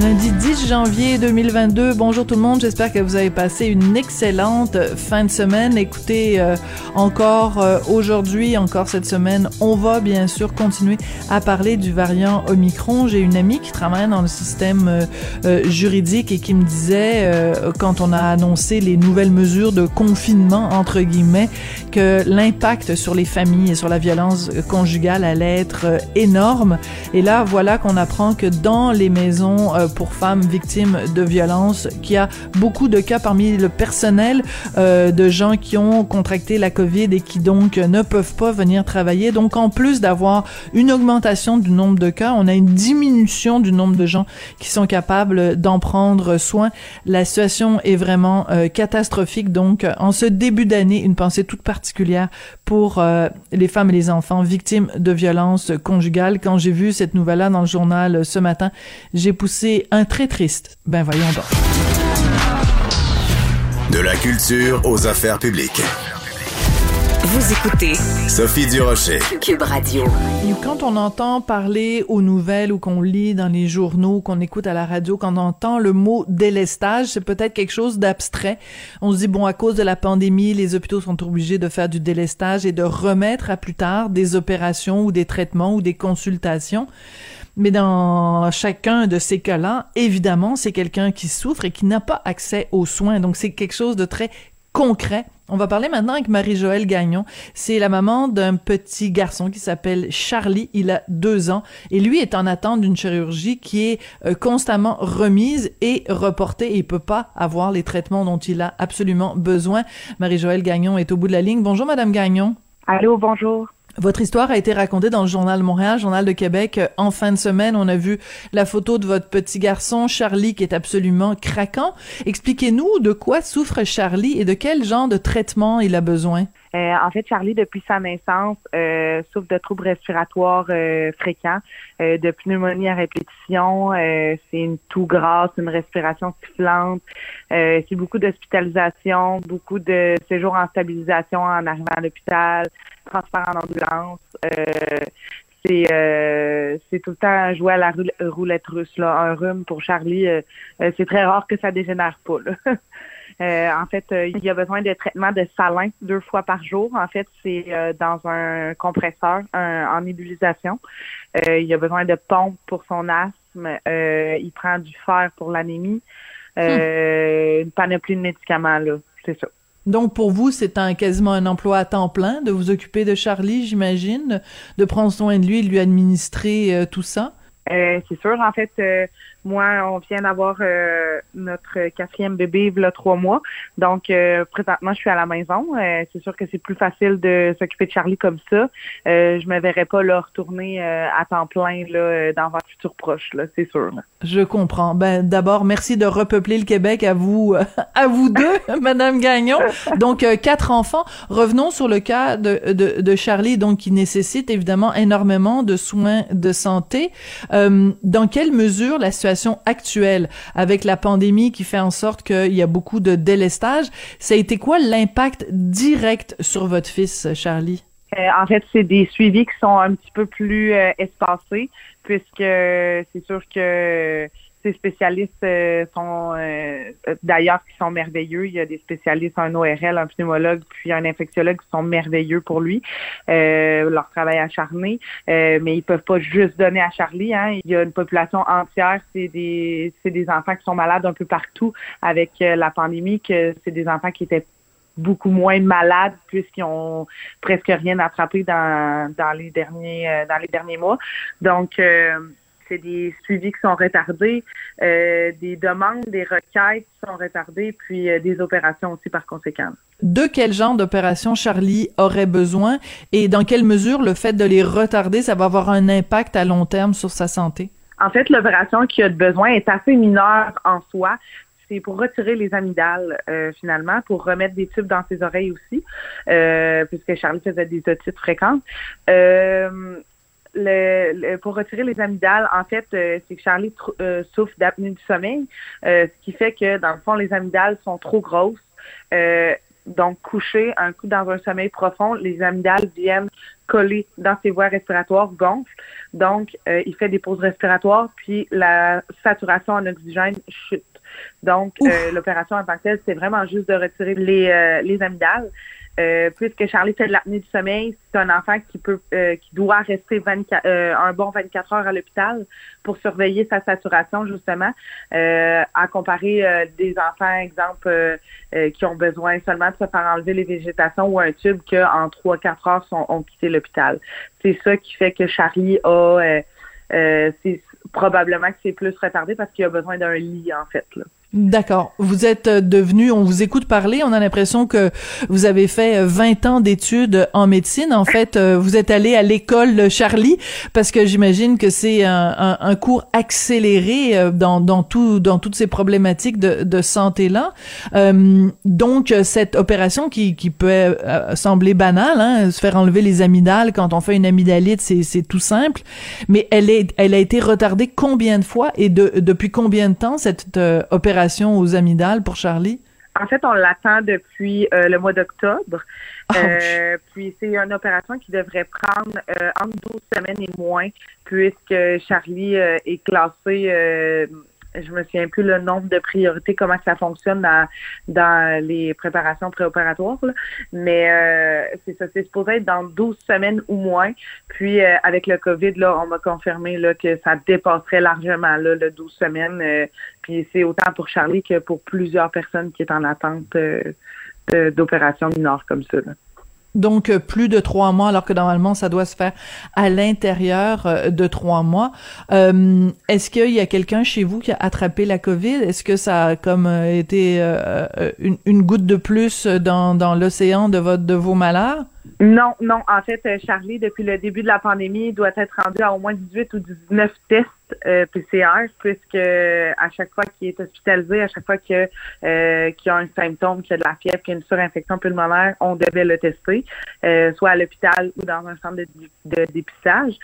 Lundi 10 janvier 2022. Bonjour tout le monde. J'espère que vous avez passé une excellente fin de semaine. Écoutez, euh, encore euh, aujourd'hui, encore cette semaine, on va bien sûr continuer à parler du variant Omicron. J'ai une amie qui travaille dans le système euh, juridique et qui me disait, quand on a annoncé les nouvelles mesures de confinement, entre guillemets, que l'impact sur les familles et sur la violence conjugale allait être énorme. Et là, voilà qu'on apprend que dans les maisons pour femmes victimes de violences, qu'il y a beaucoup de cas parmi le personnel euh, de gens qui ont contracté la COVID et qui donc ne peuvent pas venir travailler. Donc en plus d'avoir une augmentation du nombre de cas, on a une diminution du nombre de gens qui sont capables d'en prendre soin. La situation est vraiment euh, catastrophique. Donc en ce début d'année, une pensée toute particulière pour euh, les femmes et les enfants victimes de violences conjugales. Quand j'ai vu cette nouvelle-là dans le journal ce matin, j'ai poussé un très triste. Ben voyons donc. De la culture aux affaires publiques. Vous écoutez Sophie Durocher. Cube Radio. Quand on entend parler aux nouvelles ou qu'on lit dans les journaux, qu'on écoute à la radio, quand on entend le mot délestage, c'est peut-être quelque chose d'abstrait. On se dit, bon, à cause de la pandémie, les hôpitaux sont obligés de faire du délestage et de remettre à plus tard des opérations ou des traitements ou des consultations. Mais dans chacun de ces cas-là, évidemment, c'est quelqu'un qui souffre et qui n'a pas accès aux soins. Donc, c'est quelque chose de très concret. On va parler maintenant avec Marie-Joëlle Gagnon. C'est la maman d'un petit garçon qui s'appelle Charlie. Il a deux ans et lui est en attente d'une chirurgie qui est euh, constamment remise et reportée. Il peut pas avoir les traitements dont il a absolument besoin. Marie-Joëlle Gagnon est au bout de la ligne. Bonjour, Madame Gagnon. Allô, bonjour. Votre histoire a été racontée dans le Journal Montréal, Journal de Québec. Euh, en fin de semaine, on a vu la photo de votre petit garçon, Charlie, qui est absolument craquant. Expliquez-nous de quoi souffre Charlie et de quel genre de traitement il a besoin. Euh, en fait, Charlie, depuis sa naissance, euh, souffre de troubles respiratoires fréquents, de pneumonie à répétition. c'est une toux grasse, une respiration sifflante. c'est beaucoup d'hospitalisation, beaucoup de séjours en stabilisation en arrivant à l'hôpital, transport en ambulance. Euh, c'est euh, c'est tout le temps jouer à la roulette russe là un rhume pour Charlie euh, c'est très rare que ça dégénère pas en fait il y a besoin de traitement de salin deux fois par jour. En fait c'est dans un compresseur en nébulisation. Il y a besoin de pompe pour son asthme. Il prend du fer pour l'anémie. Hmm. une panoplie de médicaments là. C'est ça donc pour vous, c'est un quasiment un emploi à temps plein de vous occuper de Charlie, j'imagine, de prendre soin de lui de lui administrer euh, tout ça? Euh, c'est sûr. En fait, euh, moi, on vient d'avoir euh, notre quatrième bébé il y a trois mois. Donc, présentement, je suis à la maison. c'est sûr que c'est plus facile de s'occuper de Charlie comme ça. je me verrais pas là retourner à temps plein là dans votre futur proche. Là, c'est sûr. Je comprends. Ben, d'abord, merci de repeupler le Québec à vous, à vous deux, Madame Gagnon. Donc, quatre enfants. Revenons sur le cas de, de, de Charlie, donc qui nécessite évidemment énormément de soins de santé. Euh, dans quelle mesure la situation actuelle avec la pandémie qui fait en sorte qu'il y a beaucoup de délestage, ça a été quoi l'impact direct sur votre fils, Charlie? Euh, en fait, c'est des suivis qui sont un petit peu plus euh, espacés, puisque c'est sûr que ces spécialistes euh, sont euh, d'ailleurs qui sont merveilleux. Il y a des spécialistes, un ORL, un pneumologue, puis un infectiologue qui sont merveilleux pour lui, euh, leur travail acharné. mais ils peuvent pas juste donner à Charlie. Hein. Il y a une population entière. C'est des c'est des enfants qui sont malades un peu partout avec la pandémie. Que c'est des enfants qui étaient beaucoup moins malades puisqu'ils ont presque rien attrapé dans, dans les derniers dans les derniers mois. Donc c'est des suivis qui sont retardés, euh, des demandes, des requêtes qui sont retardées, puis euh, des opérations aussi par conséquent. De quel genre d'opération Charlie aurait besoin et dans quelle mesure le fait de les retarder, ça va avoir un impact à long terme sur sa santé? En fait, l'opération qu'il a besoin est assez mineure en soi c'est pour retirer les amygdales euh, finalement, pour remettre des tubes dans ses oreilles aussi, puisque Charlie faisait des otites fréquentes. Le, pour retirer les amygdales, en fait, c'est que Charlie souffre d'apnée du sommeil, ce qui fait que, dans le fond, les amygdales sont trop grosses. donc, couché, un coup dans un sommeil profond, les amygdales viennent coller dans ses voies respiratoires, gonflent. Donc, il fait des pauses respiratoires, puis la saturation en oxygène chute. Donc, l'opération en tant que telle, c'est vraiment juste de retirer les, les amygdales. Euh, puisque Charlie fait de l'apnée du sommeil, c'est un enfant qui peut, euh, qui doit rester 24, euh, un bon 24 heures à l'hôpital pour surveiller sa saturation justement, à comparer des enfants, exemple, qui ont besoin seulement de se faire enlever les végétations ou un tube qu'en 3-4 heures sont, ont quitté l'hôpital. C'est ça qui fait que Charlie a, c'est probablement que c'est plus retardé parce qu'il a besoin d'un lit en fait. Là. D'accord. Vous êtes euh, devenu, on vous écoute parler, on a l'impression que vous avez fait 20 euh, ans d'études en médecine. En fait, euh, vous êtes allé à l'école Charlie parce que j'imagine que c'est un, un, cours accéléré dans, dans, tout, dans toutes ces problématiques de, de santé-là. donc, cette opération qui, qui peut sembler banale, hein, se faire enlever les amygdales quand on fait une amygdalite, c'est tout simple, mais elle, est, elle a été retardée combien de fois et de, depuis combien de temps cette opération aux amygdales pour Charlie? En fait, on l'attend depuis euh, le mois d'octobre. Euh, puis c'est une opération qui devrait prendre euh, entre 12 semaines et moins, puisque Charlie est classé je me souviens plus le nombre de priorités, comment ça fonctionne dans, dans les préparations préopératoires, mais euh, c'est ça, c'est supposé être dans 12 semaines ou moins. Puis euh, avec le COVID, là, on m'a confirmé là, que ça dépasserait largement là, le 12 semaines. Euh, puis c'est autant pour Charlie que pour plusieurs personnes qui est en attente d'opérations mineures comme ça. Donc euh, plus de trois mois, alors que normalement ça doit se faire à l'intérieur euh, de trois mois. Euh, est-ce qu'il y a quelqu'un chez vous qui a attrapé la COVID? Est-ce que ça a comme été une, goutte de plus dans, dans l'océan de votre de vos malheurs? Non, non. En fait, euh, Charlie, depuis le début de la pandémie, doit être rendu à au moins 18 ou 19 tests euh, PCR, puisque à chaque fois qu'il est hospitalisé, à chaque fois que euh, qu'il a un symptôme, qu'il a de la fièvre, qu'il a une surinfection pulmonaire, on devait le tester, euh, soit à l'hôpital ou dans un centre de, de dépistage.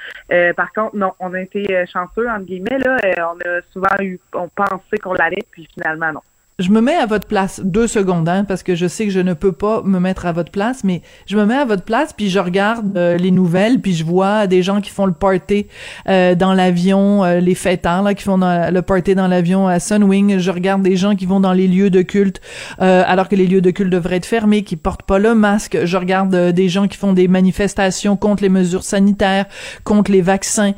par contre, non, on a été chanceux entre guillemets là. on a souvent eu, on pensait qu'on l'allait, puis finalement non je me mets à votre place deux secondes, hein, parce que je sais que je ne peux pas me mettre à votre place, mais je me mets à votre place, puis je regarde euh, les nouvelles, puis je vois des gens qui font le party euh, dans l'avion, euh, les fêtards là, qui font le party dans l'avion à Sunwing. Je regarde des gens qui vont dans les lieux de culte, alors que les lieux de culte devraient être fermés, qui portent pas le masque. Je regarde des gens qui font des manifestations contre les mesures sanitaires, contre les vaccins,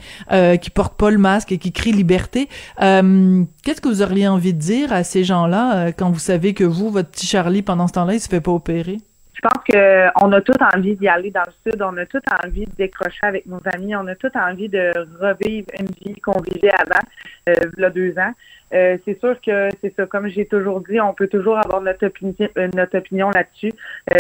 qui portent pas le masque et qui crient liberté. Qu'est-ce que vous auriez envie de dire à ces gens-là? Euh, quand vous savez que vous, votre petit Charlie, pendant ce temps-là, il se fait pas opérer? Je pense qu'on a tout envie d'y aller dans le sud, on a tout envie de décrocher avec nos amis, on a tout envie de revivre une vie qu'on vivait avant, euh, il y a deux ans. Euh, c'est sûr que c'est ça, comme j'ai toujours dit, on peut toujours avoir notre opinion, euh, notre opinion là-dessus. Euh,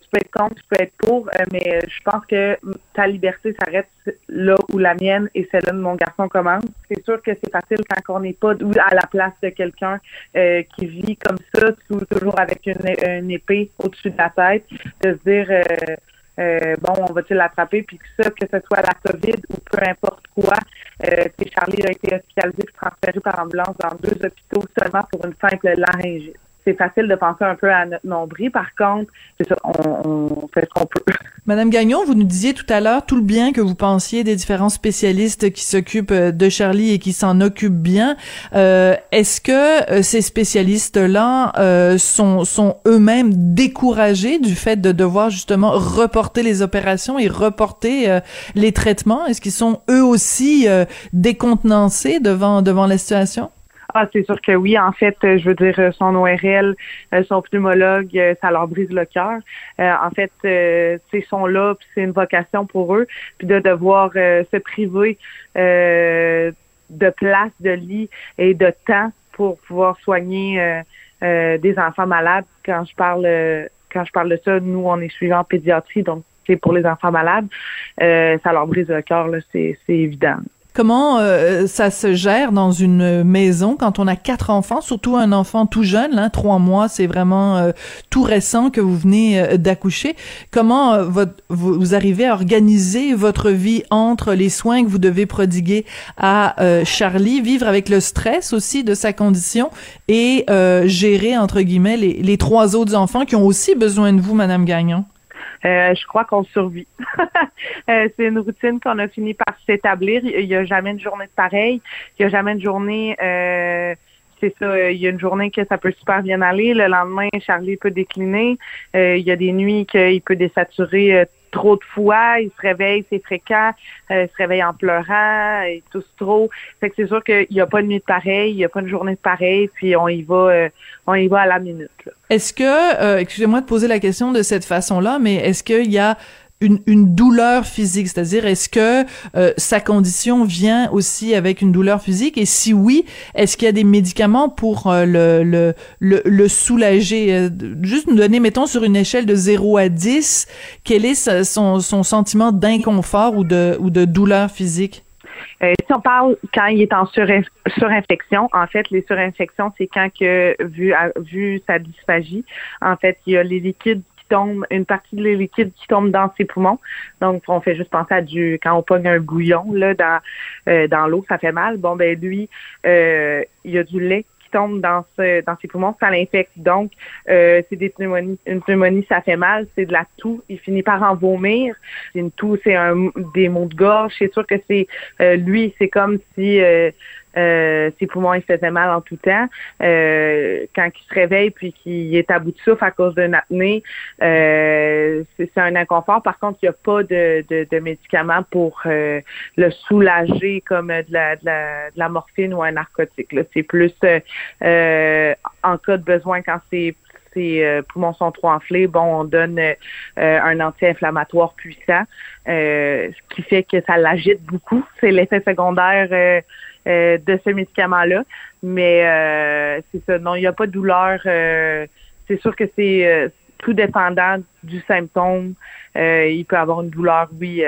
tu peux être contre, tu peux être pour, mais je pense que ta liberté s'arrête là où la mienne et celle-là de mon garçon commence. C'est sûr que c'est facile quand on n'est pas à la place de quelqu'un qui vit comme ça, toujours avec une, une épée au-dessus de la tête, de se dire euh, bon, on va-t-il l'attraper, puis que ça, que ce soit la COVID ou peu importe quoi, euh, Charlie a été hospitalisé et transféré par ambulance dans deux hôpitaux seulement pour une simple laryngite c'est facile de penser un peu à notre nombril. Par contre, c'est ça, on, fait ce qu'on peut. Madame Gagnon, vous nous disiez tout à l'heure tout le bien que vous pensiez des différents spécialistes qui s'occupent euh, de Charlie et qui s'en occupent bien. Euh, est-ce que euh, ces spécialistes-là sont, sont eux-mêmes découragés du fait de devoir justement reporter les opérations et reporter les traitements? Est-ce qu'ils sont eux aussi décontenancés devant, devant la situation? Ah, c'est sûr que oui. En fait, je veux dire, son ORL, euh, son pneumologue, euh, ça leur brise le cœur. Euh, en fait, ces sont-là, c'est une vocation pour eux. Puis de devoir se priver de place, de lit et de temps pour pouvoir soigner des enfants malades. Quand je parle quand je parle de ça, nous, on est suivant en pédiatrie, donc c'est pour les enfants malades. ça leur brise le cœur, c'est évident. Comment euh, ça se gère dans une maison quand on a quatre enfants, surtout un enfant tout jeune, hein, trois mois, c'est vraiment euh, tout récent que vous venez euh, d'accoucher. Comment votre, vous, arrivez à organiser votre vie entre les soins que vous devez prodiguer à Charlie, vivre avec le stress aussi de sa condition et gérer entre guillemets les, les trois autres enfants qui ont aussi besoin de vous, Madame Gagnon? Euh, je crois qu'on survit. euh, c'est une routine qu'on a fini par s'établir. Il n'y a jamais une journée de pareil. Il n'y a jamais une journée. Euh, c'est ça. Il y a une journée que ça peut super bien aller. Le lendemain, Charlie peut décliner. Euh, il y a des nuits qu'il peut désaturer trop de fois, il se réveille, c'est fréquent, euh, il se réveille en pleurant, il tousse trop. Fait que c'est sûr qu'il n'y a pas de nuit de pareil, il n'y a pas de journée de pareil, puis on y va, euh, on y va à la minute. Est-ce que, euh, excusez-moi de poser la question de cette façon-là, mais est-ce qu'il y a une, douleur physique, c'est-à-dire est-ce que euh, sa condition vient aussi avec une douleur physique? Et si oui, est-ce qu'il y a des médicaments pour euh, le, le, le, soulager? Euh, Juste nous donner, mettons sur une échelle de 0 à 10, quel est son, son sentiment d'inconfort ou de, ou de douleur physique? Si on parle quand il est en surinfection, en fait, les surinfections, c'est quand que vu vu sa dysphagie, en fait, il y a les liquides tombe, une partie de liquide qui tombe dans ses poumons. Donc, on fait juste penser à du quand on pogne un bouillon là dans euh, dans l'eau, ça fait mal. Bon ben lui, euh, il y a du lait qui tombe dans ce, dans ses poumons, ça l'infecte. Donc, euh, c'est des pneumonies. Une pneumonie, ça fait mal, c'est de la toux. Il finit par en vomir. Une toux, c'est un des maux de gorge. C'est sûr que c'est lui, c'est comme si euh, ses poumons il faisaient mal en tout temps. Euh, quand il se réveille puis qu'il est à bout de souffle à cause d'une apnée, euh, c'est un inconfort. Par contre, il n'y a pas de, de, de médicaments pour euh, le soulager comme de la, de la, de la morphine ou un narcotique. C'est plus en cas de besoin quand c'est ses poumons sont trop enflés, bon, on donne un anti-inflammatoire puissant, ce qui fait que ça l'agite beaucoup. C'est l'effet secondaire euh, de ce médicament-là. Mais euh, c'est ça, non, il n'y a pas de douleur. Euh, c'est sûr que c'est tout dépendant du symptôme. il peut avoir une douleur, oui,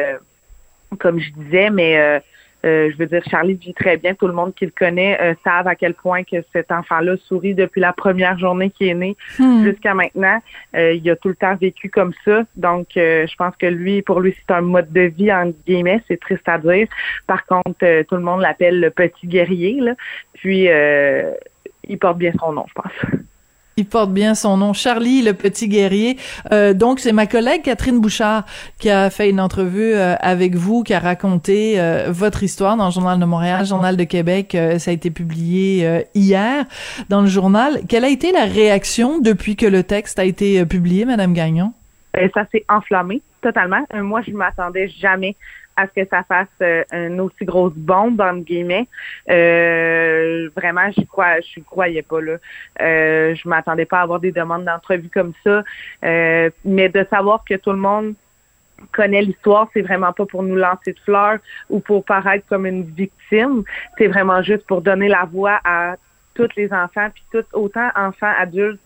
comme je disais, mais euh, je veux dire, Charlie vit très bien. Tout le monde qui le connaît euh, savent à quel point que cet enfant-là sourit depuis la première journée qu'il est né hmm. jusqu'à maintenant. Euh, il a tout le temps vécu comme ça. Donc, je pense que lui, pour lui, c'est un mode de vie, en guillemets. C'est triste à dire. Par contre, tout le monde l'appelle le petit guerrier. Là. Puis, il porte bien son nom, je pense. Il porte bien son nom, Charlie, le petit guerrier. Euh, donc, c'est ma collègue Catherine Bouchard qui a fait une entrevue euh, avec vous, qui a raconté euh, votre histoire dans le Journal de Montréal, Journal de Québec. ça a été publié hier dans le journal. Quelle a été la réaction depuis que le texte a été publié, Madame Gagnon? ça s'est enflammé totalement. moi, je m'attendais jamais à ce que ça fasse euh, une aussi grosse bombe entre guillemets. Euh, vraiment, je crois, je croyais pas là. Euh, je m'attendais pas à avoir des demandes d'entrevue comme ça, euh, mais de savoir que tout le monde connaît l'histoire, c'est vraiment pas pour nous lancer de fleurs ou pour paraître comme une victime. C'est vraiment juste pour donner la voix à tous les enfants, puis tout, autant enfants, adultes,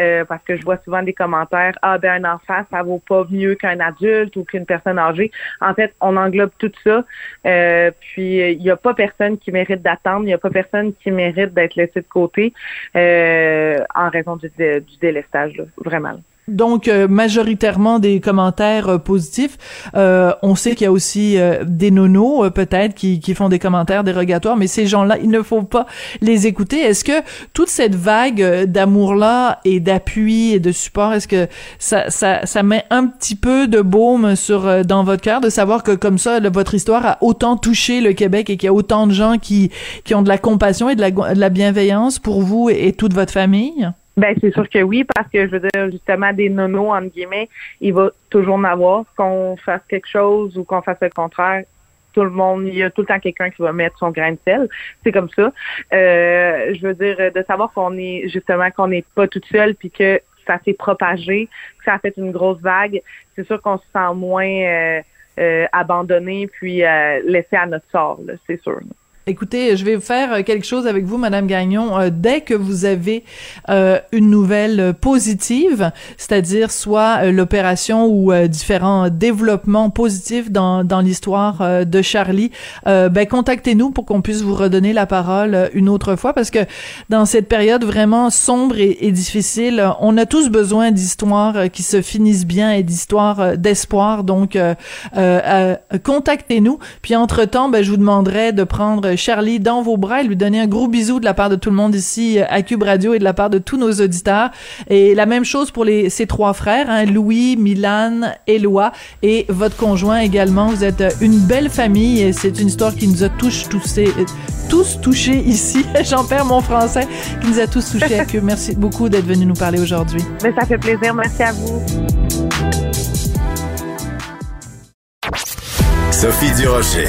euh, parce que je vois souvent des commentaires ah ben un enfant ça vaut pas mieux qu'un adulte ou qu'une personne âgée. En fait, on englobe tout ça. Euh, puis il n'y a pas personne qui mérite d'attendre, il n'y a pas personne qui mérite d'être laissé de côté euh, en raison du, du délestage, là, vraiment. Donc euh, majoritairement des commentaires euh, positifs. Euh, on sait qu'il y a aussi des nonos peut-être qui, qui font des commentaires dérogatoires, mais ces gens-là, il ne faut pas les écouter. Est-ce que toute cette vague d'amour-là et d'appui et de support, est-ce que ça, ça, ça met un petit peu de baume sur dans votre cœur de savoir que comme ça, votre histoire a autant touché le Québec et qu'il y a autant de gens qui, qui ont de la compassion et de la, de la bienveillance pour vous et toute votre famille? Ben c'est sûr que oui, parce que je veux dire justement des nonos entre guillemets, il va toujours en avoir qu'on fasse quelque chose ou qu'on fasse le contraire. Tout le monde, il y a tout le temps quelqu'un qui va mettre son grain de sel. C'est comme ça. Euh, je veux dire de savoir qu'on est justement qu'on n'est pas toute seule puis que ça s'est propagé, que ça a fait une grosse vague. C'est sûr qu'on se sent moins euh, euh abandonné puis euh, laissé à notre sort. C'est sûr. Écoutez, je vais faire quelque chose avec vous, Madame Gagnon. Euh, dès que vous avez euh, une nouvelle positive, c'est-à-dire soit euh, l'opération ou différents développements positifs dans, dans l'histoire de Charlie, ben contactez-nous pour qu'on puisse vous redonner la parole une autre fois, parce que dans cette période vraiment sombre et, difficile, on a tous besoin d'histoires qui se finissent bien et d'histoires d'espoir. Donc, contactez-nous. Puis entre-temps, ben, je vous demanderai de prendre Charlie dans vos bras et lui donner un gros bisou de la part de tout le monde ici euh, à Cube Radio et de la part de tous nos auditeurs. Et la même chose pour les, ces trois frères, hein, Louis, Milan, Éloi et votre conjoint également. Vous êtes euh, une belle famille et c'est une histoire qui nous a tous touchés, euh, tous touchés ici. J'en perds mon français, qui nous a tous touchés à Cube. Merci beaucoup d'être venu nous parler aujourd'hui. Mais ça fait plaisir. Merci à vous. Sophie Durocher.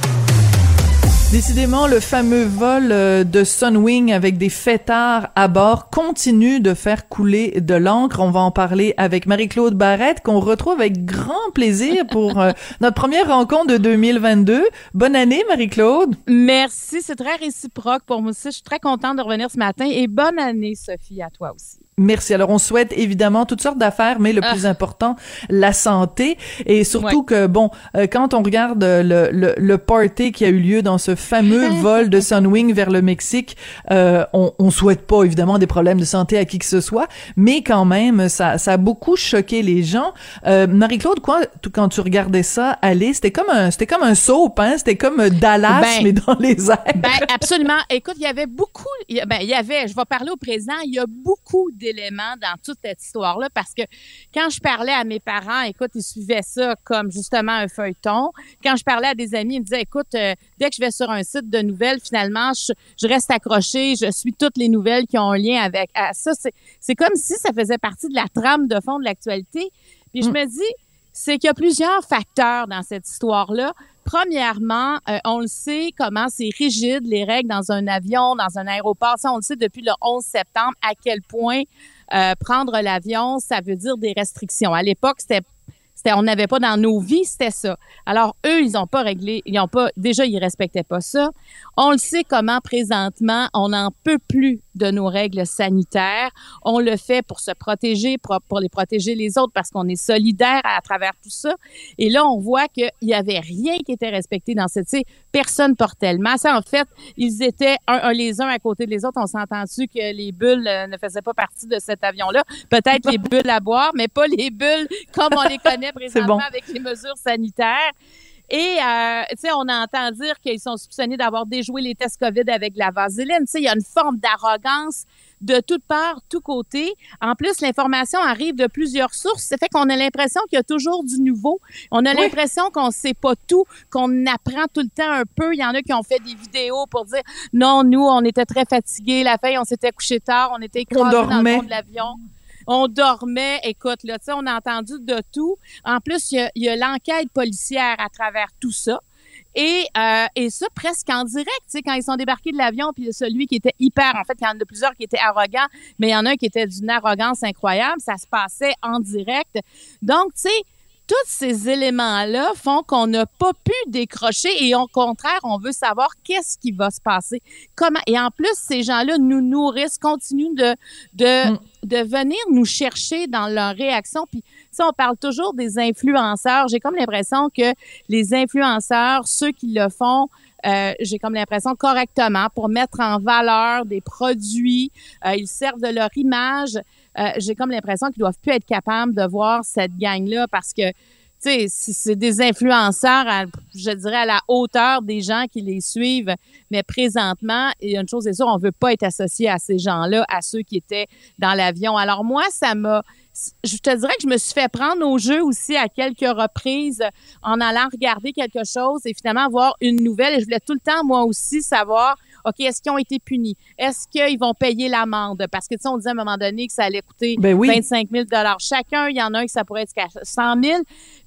Décidément, le fameux vol euh, de Sunwing avec des fêtards à bord continue de faire couler de l'encre. On va en parler avec Marie-Claude Barrette, qu'on retrouve avec grand plaisir pour euh, notre première rencontre de 2022. Bonne année, Marie-Claude. Merci, c'est très réciproque pour moi aussi. Je suis très contente de revenir ce matin et bonne année, Sophie, à toi aussi. Merci. Alors, on souhaite évidemment toutes sortes d'affaires, mais le plus ah. important, la santé. Et surtout que, bon, euh, quand on regarde le, le, le party qui a eu lieu dans ce fameux vol de Sunwing vers le Mexique, euh, on, on souhaite pas évidemment des problèmes de santé à qui que ce soit, mais quand même, ça, ça a beaucoup choqué les gens. Euh, Marie-Claude, quoi, quand tu regardais ça aller, c'était comme un, c'était comme un soap, hein? C'était comme Dallas, ben, mais dans les airs. Ben, absolument. Écoute, il y avait beaucoup, ben, il y avait, je vais parler au présent, il y a beaucoup d'éléments dans toute cette histoire-là parce que quand je parlais à mes parents, écoute, ils suivaient ça comme justement un feuilleton. Quand je parlais à des amis, ils me disaient, écoute, euh, dès que je vais sur un site de nouvelles, finalement, je, reste accrochée, je suis toutes les nouvelles qui ont un lien avec ça. C'est comme si ça faisait partie de la trame de fond de l'actualité. Puis je mm. me dis, c'est qu'il y a plusieurs facteurs dans cette histoire-là. Premièrement, euh, on le sait comment c'est rigide les règles dans un avion, dans un aéroport. Ça, on le sait depuis le 11 septembre à quel point euh, prendre l'avion, ça veut dire des restrictions. À l'époque, c'était on n'avait pas dans nos vies, c'était ça. Alors eux, ils n'ont pas réglé, ils ont pas déjà ils respectaient pas ça. On le sait comment présentement, on n'en peut plus de nos règles sanitaires. On le fait pour se protéger, pour, pour les protéger les autres parce qu'on est solidaire à, travers tout ça. Et là, on voit qu'il y avait rien qui était respecté dans cette, personne portait le masque. En fait, ils étaient un, les uns à côté des autres. On s'entend-tu que les bulles euh, ne faisaient pas partie de cet avion-là? Peut-être les bulles à boire, mais pas les bulles comme on les connaît présentement avec les mesures sanitaires. Et, euh, tu sais, on entend dire qu'ils sont soupçonnés d'avoir déjoué les tests COVID avec la vaseline. Tu sais, il y a une forme d'arrogance de toutes parts, tous côtés. En plus, l'information arrive de plusieurs sources. Ça fait qu'on a l'impression qu'il y a toujours du nouveau. On a l'impression qu'on sait pas tout, qu'on apprend tout le temps un peu. Il y en a qui ont fait des vidéos pour dire non, nous, on était très fatigués la veille, on s'était couché tard, on était écrasés dans le fond de l'avion on dormait. Écoute, là, tu sais, on a entendu de tout. En plus, il y a, l'enquête policière à travers tout ça. Et, euh, et ça, presque en direct, tu sais, quand ils sont débarqués de l'avion, puis celui qui était hyper, en fait, il y en a plusieurs qui étaient arrogants, mais il y en a un qui était d'une arrogance incroyable, ça se passait en direct. Donc, tu sais, tous ces éléments-là font qu'on n'a pas pu décrocher et au contraire, on veut savoir qu'est-ce qui va se passer. Comment et en plus ces gens-là nous nourrissent, continuent de de mm. de venir nous chercher dans leur réaction. Puis ça, on parle toujours des influenceurs. J'ai comme l'impression que les influenceurs, ceux qui le font, euh, j'ai comme l'impression correctement pour mettre en valeur des produits, euh, ils servent de leur image. Euh, j'ai comme l'impression qu'ils doivent plus être capables de voir cette gang-là parce que tu sais, c'est des influenceurs, je dirais, à la hauteur des gens qui les suivent. Mais présentement, il y a une chose est sûre, on veut pas être associé à ces gens-là, à ceux qui étaient dans l'avion. Alors moi, ça m'a, je te dirais que je me suis fait prendre au jeu aussi à quelques reprises en allant regarder quelque chose et finalement voir une nouvelle. Et je voulais tout le temps, moi aussi, savoir OK, est-ce qu'ils ont été punis? Est-ce qu'ils vont payer l'amende? Parce que, tu sais, on disait à un moment donné que ça allait coûter Ben oui. 25 000 chacun. Il y en a un qui ça pourrait être jusqu'à 100 000.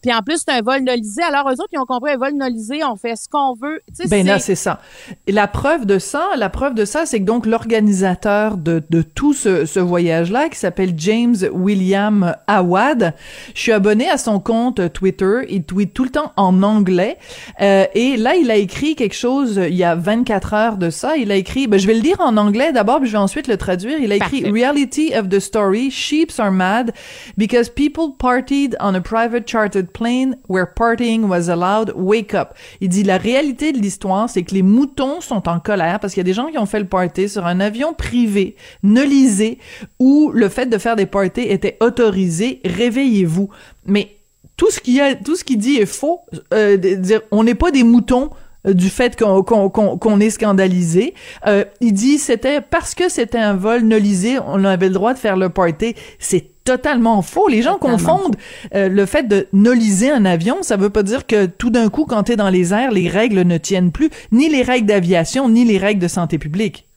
Puis en plus, c'est un vol nolisé. Alors, eux autres, ils ont compris un vol nolisé, on fait ce qu'on veut. Tu sais, Ben là, c'est- ça. Et la preuve de ça, la preuve de ça, c'est que donc l'organisateur de, de tout ce, ce voyage-là, qui s'appelle James William Awad, je suis abonné à son compte Twitter. Il tweet tout le temps en anglais. Euh, et là, il a écrit quelque chose euh, il y a 24 heures de ça. Il a écrit, ben, je vais le lire en anglais d'abord, puis je vais ensuite le traduire. Il a écrit Parfait. Reality of the story, sheeps are mad because people partied on a private chartered plane where partying was allowed. Wake up. Il dit la réalité de l'histoire, c'est que les moutons sont en colère parce qu'il y a des gens qui ont fait le party sur un avion privé, nolisé, où le fait de faire des parties était autorisé. Réveillez-vous. Mais tout ce qu'il y a, tout ce qu'il dit est faux. Euh, dire, on n'est pas des moutons du fait qu'on est scandalisé. Euh, il dit c'était parce que c'était un vol nolisé, on avait le droit de faire le party. C'est totalement faux. Les gens Totalement confondent euh, le fait de noliser un avion. Ça veut pas dire que tout d'un coup, quand t'es dans les airs, les règles ne tiennent plus, ni les règles d'aviation, ni les règles de santé publique.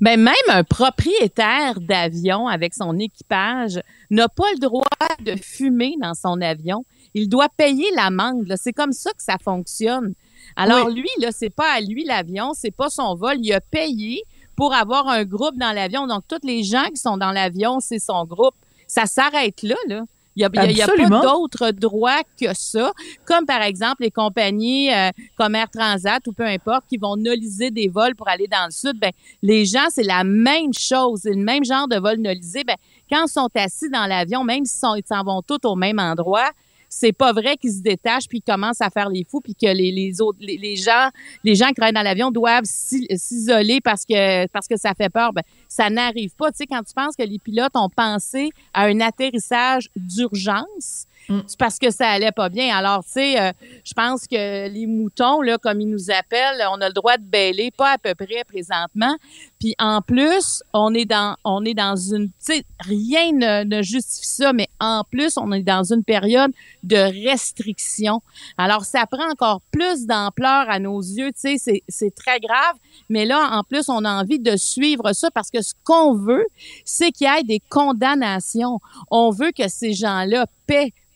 Ben, même un propriétaire d'avion avec son équipage n'a pas le droit de fumer dans son avion. Il doit payer l'amende. C'est comme ça que ça fonctionne. Alors lui, là, c'est pas à lui l'avion, c'est pas son vol. Il a payé pour avoir un groupe dans l'avion. Donc, tous les gens qui sont dans l'avion, c'est son groupe. Ça s'arrête là, là. Il n'y a, a- pas d'autres droits que ça, comme par exemple les compagnies euh, comme Air Transat ou peu importe qui vont noliser des vols pour aller dans le sud. Ben, les gens, c'est la même chose, c'est le même genre de vol nolisé. Ben, quand ils sont assis dans l'avion, même s'ils s'en vont tous au même endroit, c'est pas vrai qu'ils se détachent puis commencent à faire les fous puis que les, les autres les, les gens les gens qui travaillent dans l'avion doivent s'i- s'isoler parce que parce que ça fait peur. Ben ça n'arrive pas. Tu sais quand tu penses que les pilotes ont pensé à un atterrissage d'urgence Mm. c'est parce que ça allait pas bien alors tu sais euh, je pense que les moutons là comme ils nous appellent on a le droit de bêler pas à peu près présentement puis en plus, on est dans on est dans une tu sais rien ne, ne justifie ça mais en plus, on est dans une période de restriction. Alors ça prend encore plus d'ampleur à nos yeux, tu sais, c'est c'est très grave, mais là en plus, on a envie de suivre ça parce que ce qu'on veut, c'est qu'il y ait des condamnations. On veut que ces gens-là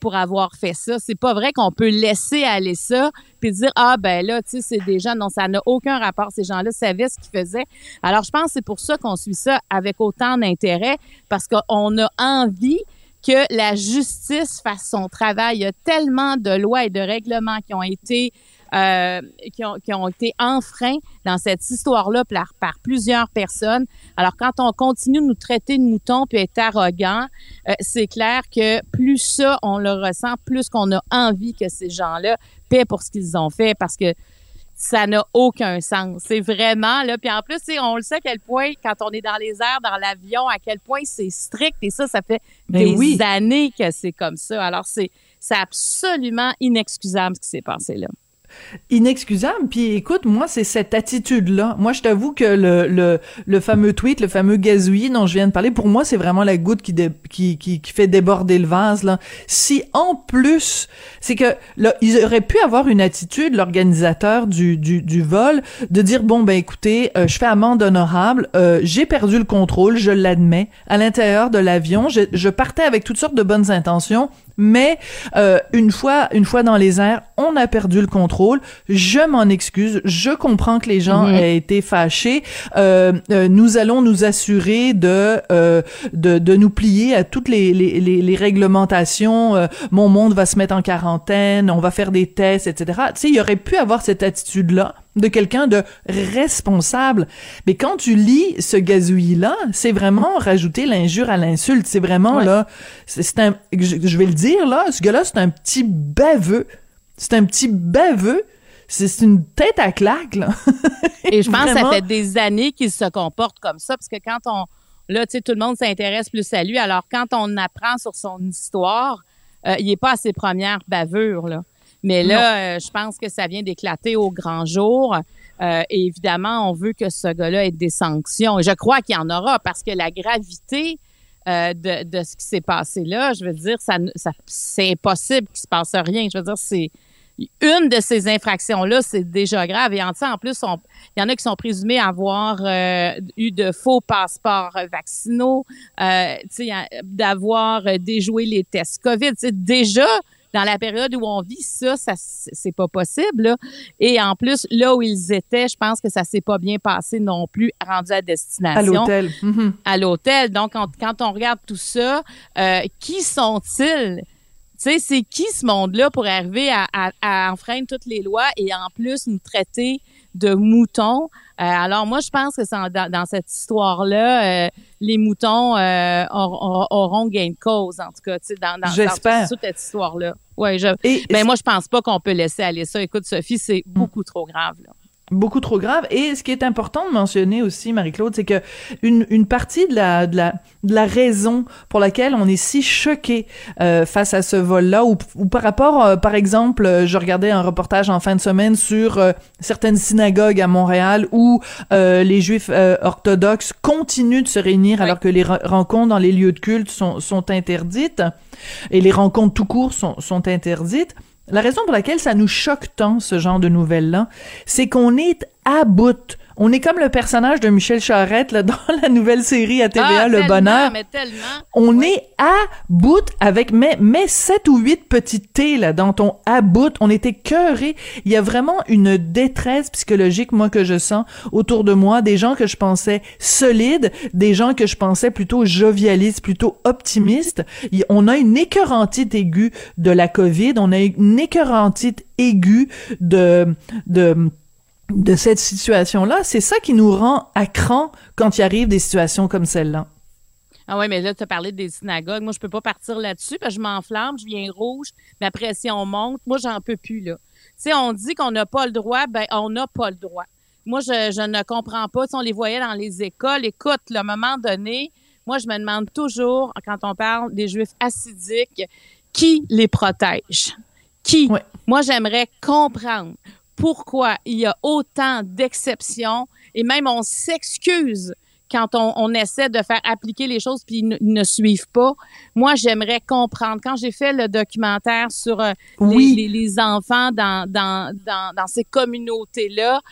pour avoir fait ça. C'est pas vrai qu'on peut laisser aller ça puis dire ah ben là tu sais c'est des gens non ça n'a aucun rapport ces gens-là savaient ce qu'ils faisaient. Alors je pense que c'est pour ça qu'on suit ça avec autant d'intérêt parce qu'on a envie que la justice fasse son travail. Il y a tellement de lois et de règlements qui ont été euh, qui, ont, qui ont été enfreints dans cette histoire-là par, par plusieurs personnes. Alors, quand on continue de nous traiter de moutons puis être arrogant, euh, c'est clair que plus ça, on le ressent, plus qu'on a envie que ces gens-là paient pour ce qu'ils ont fait parce que ça n'a aucun sens. C'est vraiment là. Puis en plus, on le sait à quel point, quand on est dans les airs, dans l'avion, à quel point c'est strict. Et ça, ça fait Ben des oui. années que c'est comme ça. Alors, c'est absolument inexcusable ce qui s'est passé là. Inexcusable. Puis écoute, moi, c'est cette attitude-là. Moi, je t'avoue que le, le, le fameux tweet, le fameux gazouillis dont je viens de parler, pour moi, c'est vraiment la goutte qui, qui, qui, fait déborder le vase. Là. Si en plus, c'est que là, ils auraient pu avoir une attitude, l'organisateur du, du, vol, de dire bon ben écoutez, euh, je fais amende honorable, euh, j'ai perdu le contrôle, je l'admets, à l'intérieur de l'avion, je partais avec toutes sortes de bonnes intentions. Mais euh, une fois, une fois dans les airs, on a perdu le contrôle. Je m'en excuse. Je comprends que les gens Mhm. aient été fâchés. Euh, euh, nous allons nous assurer de, euh, de de nous plier à toutes les les, les, les réglementations. Euh, mon monde va se mettre en quarantaine. On va faire des tests, etc. Tu sais, il y aurait pu avoir cette attitude là de quelqu'un de responsable. Mais quand tu lis ce gazouillis-là, c'est vraiment rajouter l'injure à l'insulte. C'est vraiment, Ouais. là, c'est un, je, je vais le dire, là, ce gars-là, c'est un petit baveux. C'est un petit baveux. C'est une tête à claque, là. Et je pense que ça fait des années qu'il se comporte comme ça, parce que quand on, là, tu sais, tout le monde s'intéresse plus à lui. Alors, quand on apprend sur son histoire, euh, il n'est pas à ses premières bavures, là. Mais là, euh, je pense que ça vient d'éclater au grand jour. Euh, et évidemment, on veut que ce gars-là ait des sanctions. Et je crois qu'il y en aura parce que la gravité euh, de, de ce qui s'est passé là, je veux dire, ça, ça, c'est impossible qu'il se passe rien. Je veux dire, c'est une de ces infractions-là, c'est déjà grave. Et en, en plus, il y en a qui sont présumés avoir euh, eu de faux passeports vaccinaux, d'avoir déjoué les tests COVID. déjà, dans la période où on vit ça, ça c'est pas possible. Et en plus, là où ils étaient, je pense que ça s'est pas bien passé non plus, rendu à destination. À l'hôtel. Mm-hmm. À l'hôtel. Donc, quand on regarde tout ça, euh, qui sont-ils? Tu sais, c'est qui ce monde-là pour arriver à, à, enfreindre toutes les lois et en plus nous traiter de moutons? Euh, alors moi, je pense que dans, dans cette histoire-là, euh, les moutons euh, auront, auront, gain de cause, en tout cas, tu sais, dans, dans, dans, toute cette histoire-là. Ouais, je, mais moi, je pense pas qu'on peut laisser aller ça. Écoute, Sophie, c'est beaucoup trop grave. Là beaucoup trop grave. Et ce qui est important de mentionner aussi, Marie-Claude, c'est que une, une partie de la, de la de la raison pour laquelle on est si choqué euh, face à ce vol-là, ou, ou, par rapport, euh, par exemple, euh, je regardais un reportage en fin de semaine sur certaines synagogues à Montréal où les Juifs orthodoxes continuent de se réunir alors que les rencontres dans les lieux de culte sont, sont interdites et les rencontres tout court sont, sont interdites. La raison pour laquelle ça nous choque tant, ce genre de nouvelles-là, c'est qu'on est à bout on est comme le personnage de Michel Charette là, dans la nouvelle série à TVA, ah, Le Bonheur. Mais tellement. On est à bout avec mais mais sept ou huit petites T là dans ton à bout. On était cœuré. Il y a vraiment une détresse psychologique moi que je sens autour de moi, des gens que je pensais solides, des gens que je pensais plutôt jovialistes, plutôt optimistes. On a une écœurantite aiguë de la COVID. On a une écœurantite aiguë de de de cette situation-là, c'est ça qui nous rend à cran quand il arrive des situations comme celle-là. Ah oui, mais là, tu as parlé des synagogues. Moi, je peux pas partir là-dessus parce que je m'enflamme, je viens rouge, la pression monte. Moi, j'en peux plus, là. Tu sais, on dit qu'on n'a pas le droit, ben on n'a pas le droit. Moi, je, je ne comprends pas. Si on les voyait dans les écoles, écoute, le moment donné, moi, je me demande toujours, quand on parle des Juifs assidiques, qui les protège? Qui? Moi, j'aimerais comprendre pourquoi il y a autant d'exceptions et même on s'excuse quand on, essaie de faire appliquer les choses puis ils ne, suivent pas. Moi, j'aimerais comprendre. Quand j'ai fait le documentaire sur euh, les, enfants dans, dans, dans, ces communautés-là,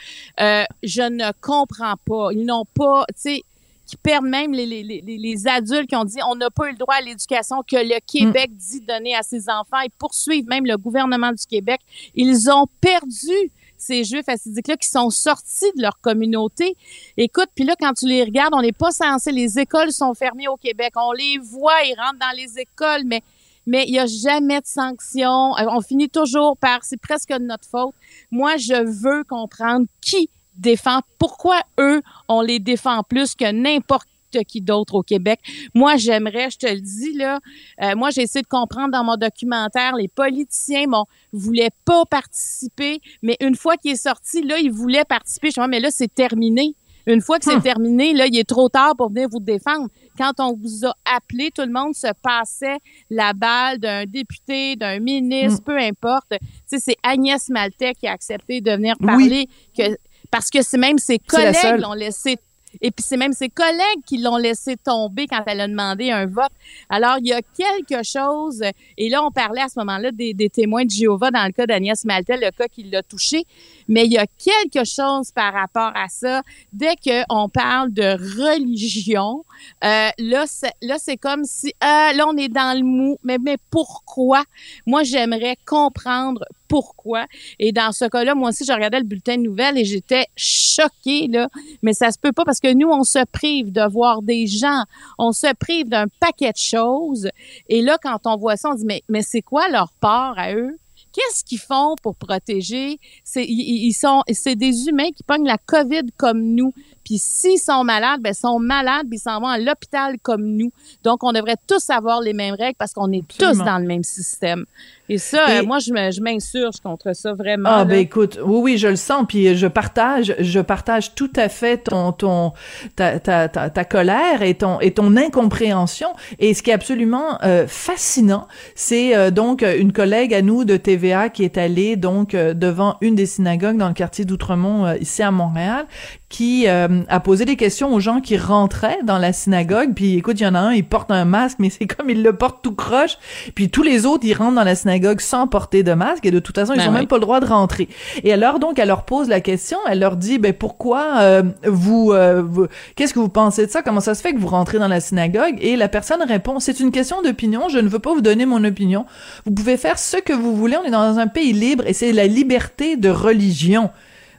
euh, je ne comprends pas. Ils n'ont pas, tu sais, qui perdent même les, les, les, les, adultes qui ont dit on n'a pas eu le droit à l'éducation que le Québec mm. dit donner à ses enfants et poursuivent même le gouvernement du Québec. Ils ont perdu ces Juifs assidiques-là qui sont sortis de leur communauté. Écoute, puis là, quand tu les regardes, on n'est pas censé, les écoles sont fermées au Québec. On les voit, ils rentrent dans les écoles, mais mais il n'y a jamais de sanctions. Euh, on finit toujours par, c'est presque de notre faute. Moi, je veux comprendre qui défend, pourquoi eux, on les défend plus que n'importe qui d'autre au Québec? Moi, j'aimerais, je te le dis là, euh, moi j'ai essayé de comprendre dans mon documentaire, les politiciens bon voulaient pas participer, mais une fois qu'il est sorti, là, ils voulaient participer. Je me dis, mais là, c'est terminé. Une fois que c'est hum. terminé, là, il est trop tard pour venir vous défendre. Quand on vous a appelé, tout le monde se passait la balle d'un député, d'un ministre, hum. peu importe. Tu sais, c'est Agnès Maltais qui a accepté de venir parler que parce que c'est même ses collègues l'ont laissé et puis c'est même ses collègues qui l'ont laissé tomber quand elle a demandé un vote. Alors il y a quelque chose, et là on parlait à ce moment-là des, témoins de Jéhovah dans le cas d'Agnès Maltel, le cas qui l'a touché, mais il y a quelque chose par rapport à ça. Dès qu'on parle de religion, euh, là c'est, là c'est comme si euh, là on est dans le mou, mais mais pourquoi? Moi j'aimerais comprendre pourquoi. Et dans ce cas-là, moi aussi, je regardais le bulletin de nouvelles et j'étais choquée, là. Mais ça se peut pas parce que nous, on se prive de voir des gens, on se prive d'un paquet de choses. Et là, quand on voit ça, on dit, mais, mais c'est quoi leur part à eux? Qu'est-ce qu'ils font pour protéger? C'est, ils, sont, c'est des humains qui pognent la COVID comme nous. Puis s'ils sont malades, ben ils sont malades, puis ils s'en vont à l'hôpital comme nous. Donc on devrait tous avoir les mêmes règles parce qu'on est tous dans le même système. Et ça, euh, moi, je m'insurge contre ça vraiment. Ah ben écoute, oui, oui, je le sens, puis je partage, je partage tout à fait ton, ton, ta, ta, ta, ta colère et ton et ton incompréhension. Et ce qui est absolument euh, fascinant, c'est euh, donc une collègue à nous de TVA qui est allée donc devant une des synagogues dans le quartier d'Outremont ici à Montréal, qui euh, a posé des questions aux gens qui rentraient dans la synagogue. Puis écoute, il y en a un, il porte un masque, mais c'est comme il le porte tout croche. Puis tous les autres, ils rentrent dans la synagogue sans porter de masque et de toute façon, ils Ben ont oui. même pas le droit de rentrer. Et alors donc, elle leur pose la question, elle leur dit, ben pourquoi euh, vous, euh, vous- qu'est-ce que vous pensez de ça? Comment ça se fait que vous rentrez dans la synagogue? Et la personne répond, c'est une question d'opinion. Je ne veux pas vous donner mon opinion. Vous pouvez faire ce que vous voulez. On est dans un pays libre et c'est la liberté de religion.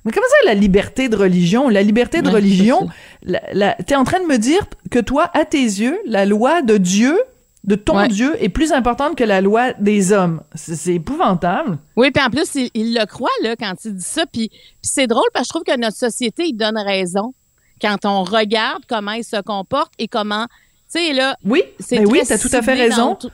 Mais comment ça, la liberté de religion? La liberté de Ouais, religion, la, la- t'es en train de me dire que toi, à tes yeux, la loi de Dieu, de ton Ouais. Dieu, est plus importante que la loi des hommes. C'est épouvantable. Oui, puis en plus, il, il le croit là, quand il dit ça. Puis, puis c'est drôle parce que je trouve que notre société, il donne raison quand on regarde comment il se comporte et comment. Tu sais, là, Oui, c'est ben oui, t'as tout à fait dans raison. Tu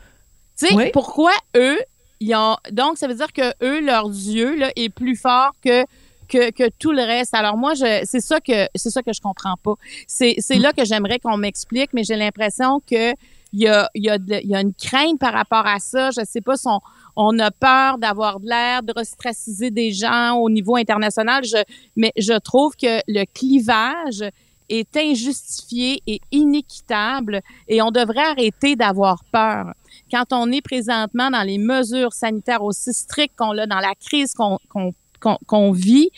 sais, Oui. pourquoi eux, ils ont. Donc, ça veut dire que eux, leur Dieu, là, est plus fort que. Que, tout le reste. Alors moi, c'est ça que c'est ça que je comprends pas. C'est, là que j'aimerais qu'on m'explique, mais j'ai l'impression que il y a, y, a y a une crainte par rapport à ça. Je sais pas si on, on a peur d'avoir de l'air, de ostraciser des gens au niveau international. Je, mais je trouve que le clivage est injustifié et inéquitable et on devrait arrêter d'avoir peur. Quand on est présentement dans les mesures sanitaires aussi strictes qu'on a dans la crise qu'on qu'on qu'on vit,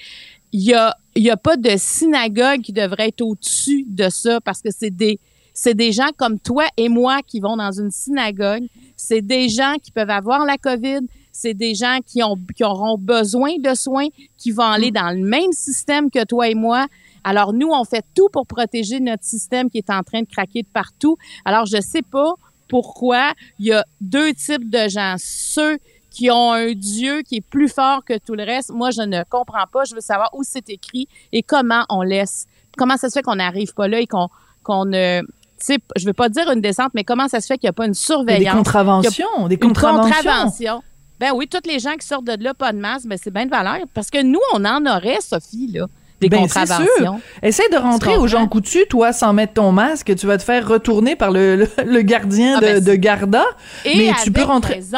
il y a, y a pas de synagogue qui devrait être au-dessus de ça parce que c'est des c'est des gens comme toi et moi qui vont dans une synagogue. C'est des gens qui peuvent avoir la COVID. C'est des gens qui, ont, qui auront besoin de soins, qui vont aller dans le même système que toi et moi. Alors, nous, on fait tout pour protéger notre système qui est en train de craquer de partout. Alors, je sais pas pourquoi il y a deux types de gens. Ceux qui ont un Dieu qui est plus fort que tout le reste. Moi, je ne comprends pas. Je veux savoir où c'est écrit et comment on laisse. Comment ça se fait qu'on n'arrive pas là et qu'on qu'on ne tu sais, je veux pas dire une descente, mais comment ça se fait qu'il n'y a pas une surveillance? des contraventions, des contraventions. contravention. Ben oui, toutes les gens qui sortent de là, pas de masque, ben c'est bien de valeur. Parce que nous, on en aurait, Sophie, là, des Ben, c'est contraventions. sûr. Essaye de rentrer aux gens coutus, toi, sans mettre ton masque, tu vas te faire retourner par le, le, le gardien Ah, de, ben, de Garda. Et mais avec tu peux rentrer. raison.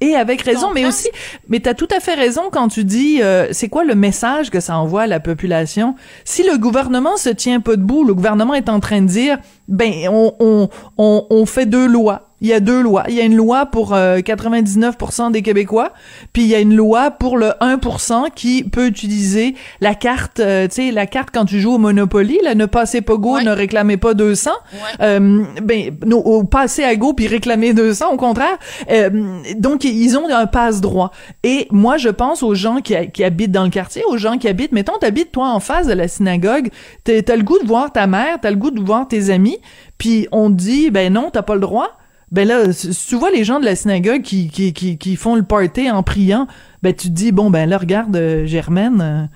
Et avec raison, mais aussi, mais t'as tout à fait raison quand tu dis, euh, c'est quoi le message que ça envoie à la population? Si le gouvernement se tient pas debout, le gouvernement est en train de dire, ben on on on, on fait deux lois. Il y a deux lois. Il y a une loi pour euh, 99% des Québécois, puis il y a une loi pour le 1% qui peut utiliser la carte, euh, tu sais, la carte quand tu joues au Monopoly, là, ne passez pas go, Ouais. ne réclamez pas 200. Ouais. Euh, ben, no, au passer à go puis réclamer 200, au contraire. Euh, donc, ils ont un passe-droit. Et moi, je pense aux gens qui, qui habitent dans le quartier, aux gens qui habitent, mettons, t'habites toi en face de la synagogue, t'as t'as le goût de voir ta mère, t'as le goût de voir tes amis, puis on te dit, ben non, t'as pas le droit. Ben là, tu vois les gens de la synagogue qui, qui, qui, qui font le party en priant, ben tu te dis, bon, ben là, regarde, euh, Germaine, euh,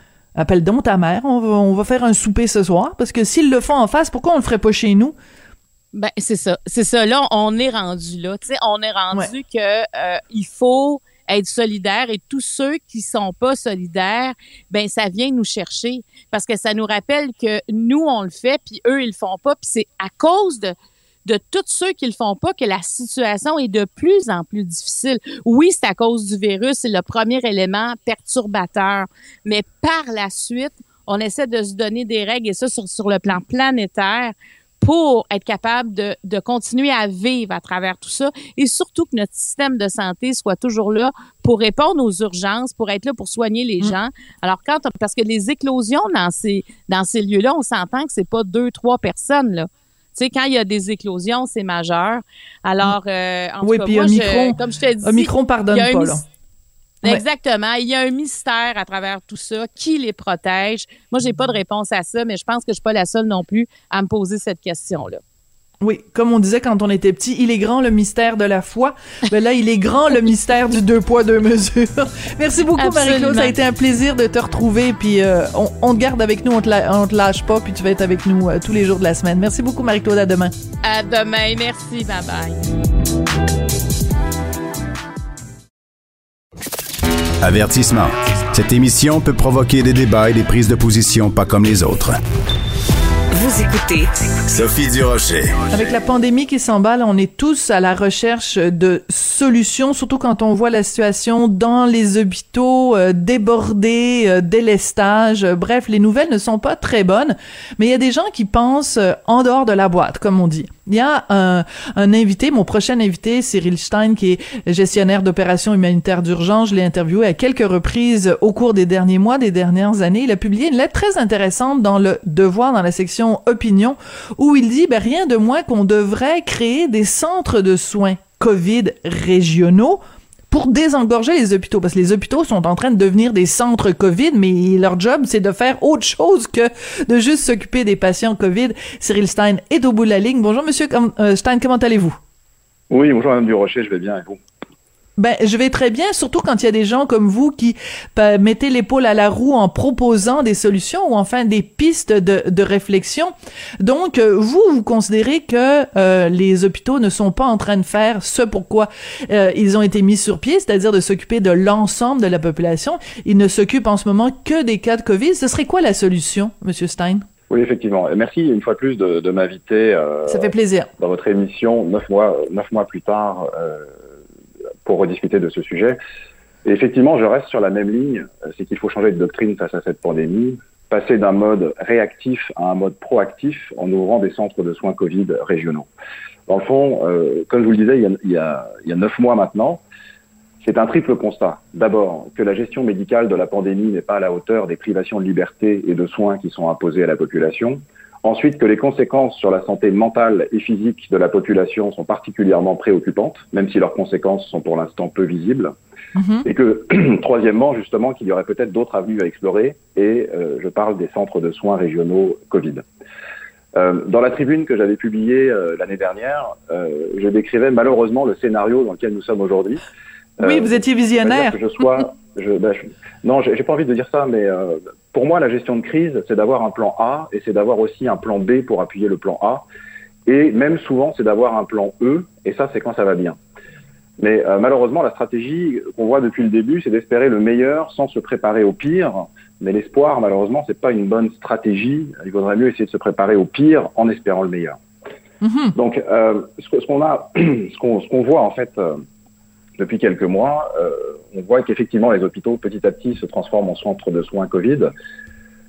appelle donc ta mère, on va, on va faire un souper ce soir, parce que s'ils le font en face, pourquoi on le ferait pas chez nous? Ben, c'est ça. C'est ça. Là, on est rendu là. Tu sais, on est rendu que euh, il faut être solidaire et tous ceux qui sont pas solidaires, ben ça vient nous chercher parce que ça nous rappelle que nous on le fait puis eux ils le font pas puis c'est à cause de de tous ceux qui le font pas que la situation est de plus en plus difficile. Oui, c'est à cause du virus, c'est le premier élément perturbateur, mais par la suite, on essaie de se donner des règles et ça sur, sur le plan planétaire pour être capable de, de continuer à vivre à travers tout ça et surtout que notre système de santé soit toujours là pour répondre aux urgences, pour être là pour soigner les gens. Alors quand parce que les éclosions dans ces dans ces lieux-là, on s'entend que c'est pas deux trois personnes là. Tu sais, quand il y a des éclosions, c'est majeur. Alors, euh, en Oui, tout cas, puis moi, Omicron- je, comme je te dis, Omicron pardonne il y a un pas, là. Exactement. Il y a un mystère à travers tout ça. Qui les protège? Moi, j'ai pas de réponse à ça, mais je pense que je suis pas la seule non plus à me poser cette question-là. Oui, comme on disait quand on était petit, il est grand le mystère de la foi. Ben là, il est grand le mystère du deux poids deux mesures. Merci beaucoup Marie-Claude, ça a été un plaisir de te retrouver. Puis euh, on, on te garde avec nous, on te, la- on te lâche pas, puis tu vas être avec nous euh, tous les jours de la semaine. Merci beaucoup Marie-Claude, à demain. À demain. Merci. Bye bye. Avertissement. Cette émission peut provoquer des débats et des prises de position pas comme les autres. Écoutez Sophie Durocher. Avec la pandémie qui s'emballe, on est tous à la recherche de solutions, surtout quand on voit la situation dans les hôpitaux euh, débordés, euh, délestage. Bref, les nouvelles ne sont pas très bonnes, mais il y a des gens qui pensent euh, en dehors de la boîte, comme on dit. Il y a un, un invité, mon prochain invité, Cyril Stein, qui est gestionnaire d'opérations humanitaires d'urgence. Je l'ai interviewé à quelques reprises au cours des derniers mois, des dernières années. Il a publié une lettre très intéressante dans le Devoir, dans la section opinion, où il dit ben, rien de moins qu'on devrait créer des centres de soins COVID régionaux pour désengorger les hôpitaux parce que les hôpitaux sont en train de devenir des centres Covid mais leur job c'est de faire autre chose que de juste s'occuper des patients Covid. Cyril Stein est au bout de la ligne. Bonjour monsieur euh, Stein, comment allez-vous? Oui, bonjour Madame Durocher, je vais bien et vous? Ben, je vais très bien, surtout quand il y a des gens comme vous qui ben, mettez l'épaule à la roue en proposant des solutions ou enfin des pistes de, de réflexion. Donc, euh, vous, vous considérez que euh, les hôpitaux ne sont pas en train de faire ce pourquoi euh, ils ont été mis sur pied, c'est-à-dire de s'occuper de l'ensemble de la population. Ils ne s'occupent en ce moment que des cas de COVID. Ce serait quoi la solution, Monsieur Stein? Oui, effectivement. Et Merci une fois de plus de, de m'inviter euh, Ça fait plaisir. dans votre émission neuf mois, neuf mois plus tard euh, pour rediscuter de ce sujet. Et effectivement, je reste sur la même ligne, euh, c'est qu'il faut changer de doctrine face à cette pandémie, passer d'un mode réactif à un mode proactif en ouvrant des centres de soins Covid régionaux. Dans le fond, euh, comme je vous le disais il y a, il y a, neuf mois maintenant, c'est un triple constat. D'abord, que la gestion médicale de la pandémie n'est pas à la hauteur des privations de liberté et de soins qui sont imposées à la population. Ensuite, que les conséquences sur la santé mentale et physique de la population sont particulièrement préoccupantes, même si leurs conséquences sont pour l'instant peu visibles. Mhm. Et que, troisièmement, justement, qu'il y aurait peut-être d'autres avenues à explorer, et euh, je parle des centres de soins régionaux Covid. Euh, dans la tribune que j'avais publiée euh, l'année dernière, euh, je décrivais malheureusement le scénario dans lequel nous sommes aujourd'hui. Oui, Euh, vous étiez visionnaire. que je sois, je, ben, je- non, j'ai pas envie de dire ça, mais euh, pour moi, la gestion de crise, c'est d'avoir un plan A et c'est d'avoir aussi un plan B pour appuyer le plan A. Et même souvent, c'est d'avoir un plan E, et ça, c'est quand ça va bien. Mais euh, malheureusement, la stratégie qu'on voit depuis le début, c'est d'espérer le meilleur sans se préparer au pire. Mais l'espoir, malheureusement, c'est pas une bonne stratégie. Il vaudrait mieux essayer de se préparer au pire en espérant le meilleur. Mhm. Donc, euh, ce qu'on a, ce qu'on ce qu'on voit en fait euh, depuis quelques mois, euh, on voit qu'effectivement les hôpitaux petit à petit se transforment en centres de soins Covid.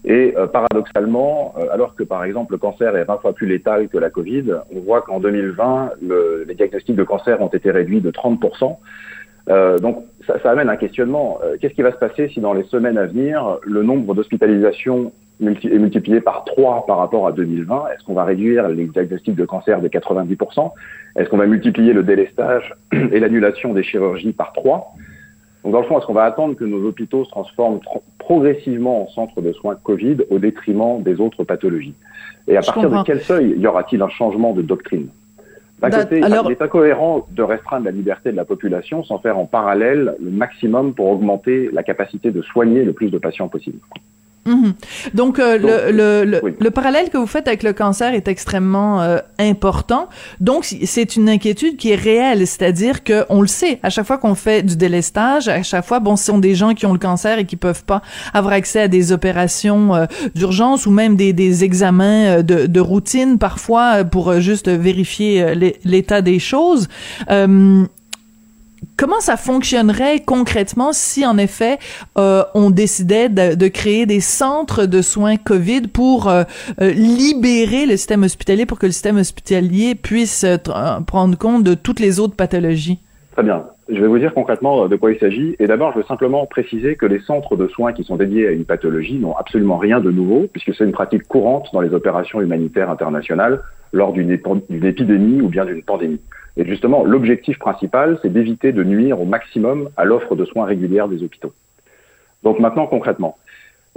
Et euh, paradoxalement, euh, alors que par exemple le cancer est 20 fois plus létal que la Covid, on voit qu'en 2020, le- les diagnostics de cancer ont été réduits de 30%. Euh, donc ça, ça amène un questionnement. Qu'est-ce qui va se passer si dans les semaines à venir, le nombre d'hospitalisations est multiplié par 3 par rapport à 2020 Est-ce qu'on va réduire les diagnostics de cancer de 90% Est-ce qu'on va multiplier le délestage et l'annulation des chirurgies par 3 donc dans le fond, est-ce qu'on va attendre que nos hôpitaux se transforment progressivement en centres de soins Covid au détriment des autres pathologies? Et à Je partir comprends. de quel seuil y aura-t-il un changement de doctrine? D'un D'a- côté, alors- il est incohérent de restreindre la liberté de la population sans faire en parallèle le maximum pour augmenter la capacité de soigner le plus de patients possible. Mhm. Donc, euh, Donc, le, le, le, oui. le parallèle que vous faites avec le cancer est extrêmement euh, important. Donc, c'est une inquiétude qui est réelle, c'est-à-dire que on le sait, à chaque fois qu'on fait du délestage, à chaque fois, bon, ce sont des gens qui ont le cancer et qui peuvent pas avoir accès à des opérations euh, d'urgence ou même des, des examens euh, de, de routine parfois euh, pour euh, juste vérifier euh, l'é- l'état des choses. Comment ça fonctionnerait concrètement si, en effet, euh, on décidait de, de créer des centres de soins COVID pour euh, euh, libérer le système hospitalier, pour que le système hospitalier puisse prendre compte de toutes les autres pathologies? Très bien. Je vais vous dire concrètement euh, de quoi il s'agit. Et d'abord, je veux simplement préciser que les centres de soins qui sont dédiés à une pathologie n'ont absolument rien de nouveau, puisque c'est une pratique courante dans les opérations humanitaires internationales lors d'une épidémie ou bien d'une pandémie. Et justement, l'objectif principal, c'est d'éviter de nuire au maximum à l'offre de soins régulière des hôpitaux. Donc maintenant, concrètement,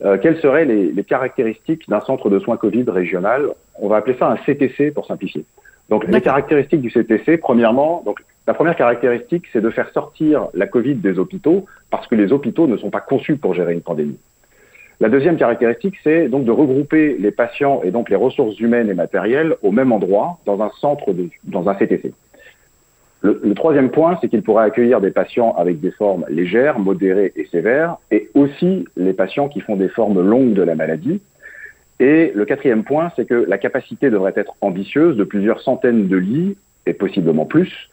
euh, quelles seraient les, les caractéristiques d'un centre de soins Covid régional? On va appeler ça un CTC pour simplifier. Donc les caractéristiques du CTC, premièrement, donc la première caractéristique, c'est de faire sortir la Covid des hôpitaux parce que les hôpitaux ne sont pas conçus pour gérer une pandémie. La deuxième caractéristique, c'est donc de regrouper les patients et donc les ressources humaines et matérielles au même endroit dans un centre, de, dans un CTC. Le, le troisième point, c'est qu'il pourra accueillir des patients avec des formes légères, modérées et sévères, et aussi les patients qui font des formes longues de la maladie. Et le quatrième point, c'est que la capacité devrait être ambitieuse de plusieurs centaines de lits, et possiblement plus,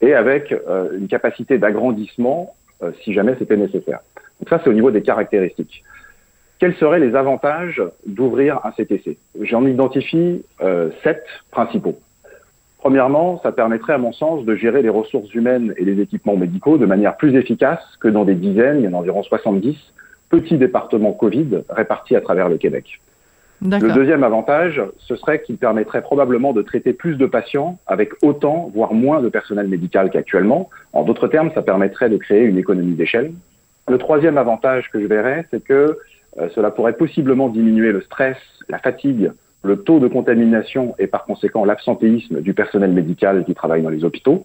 et avec euh, une capacité d'agrandissement euh, si jamais c'était nécessaire. Donc ça, c'est au niveau des caractéristiques. Quels seraient les avantages d'ouvrir un CTC J'en identifie euh, sept principaux. Premièrement, ça permettrait, à mon sens, de gérer les ressources humaines et les équipements médicaux de manière plus efficace que dans des dizaines, il y en a environ 70, petits départements Covid répartis à travers le Québec. Le deuxième avantage, ce serait qu'il permettrait probablement de traiter plus de patients avec autant, voire moins de personnel médical qu'actuellement. En d'autres termes, ça permettrait de créer une économie d'échelle. Le troisième avantage que je verrais, c'est que euh, cela pourrait possiblement diminuer le stress, la fatigue, le taux de contamination et par conséquent l'absentéisme du personnel médical qui travaille dans les hôpitaux.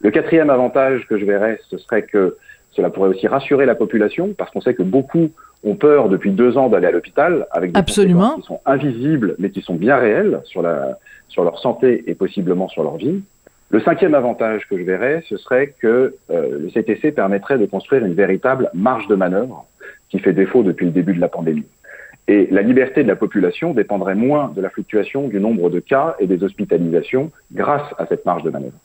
Le quatrième avantage que je verrais, ce serait que cela pourrait aussi rassurer la population parce qu'on sait que beaucoup ont peur depuis deux ans d'aller à l'hôpital avec des Absolument. qui sont invisibles mais qui sont bien réels sur, la, sur leur santé et possiblement sur leur vie. Le cinquième avantage que je verrais, ce serait que euh, le CTC permettrait de construire une véritable marge de manœuvre qui fait défaut depuis le début de la pandémie. Et la liberté de la population dépendrait moins de la fluctuation du nombre de cas et des hospitalisations grâce à cette marge de manœuvre.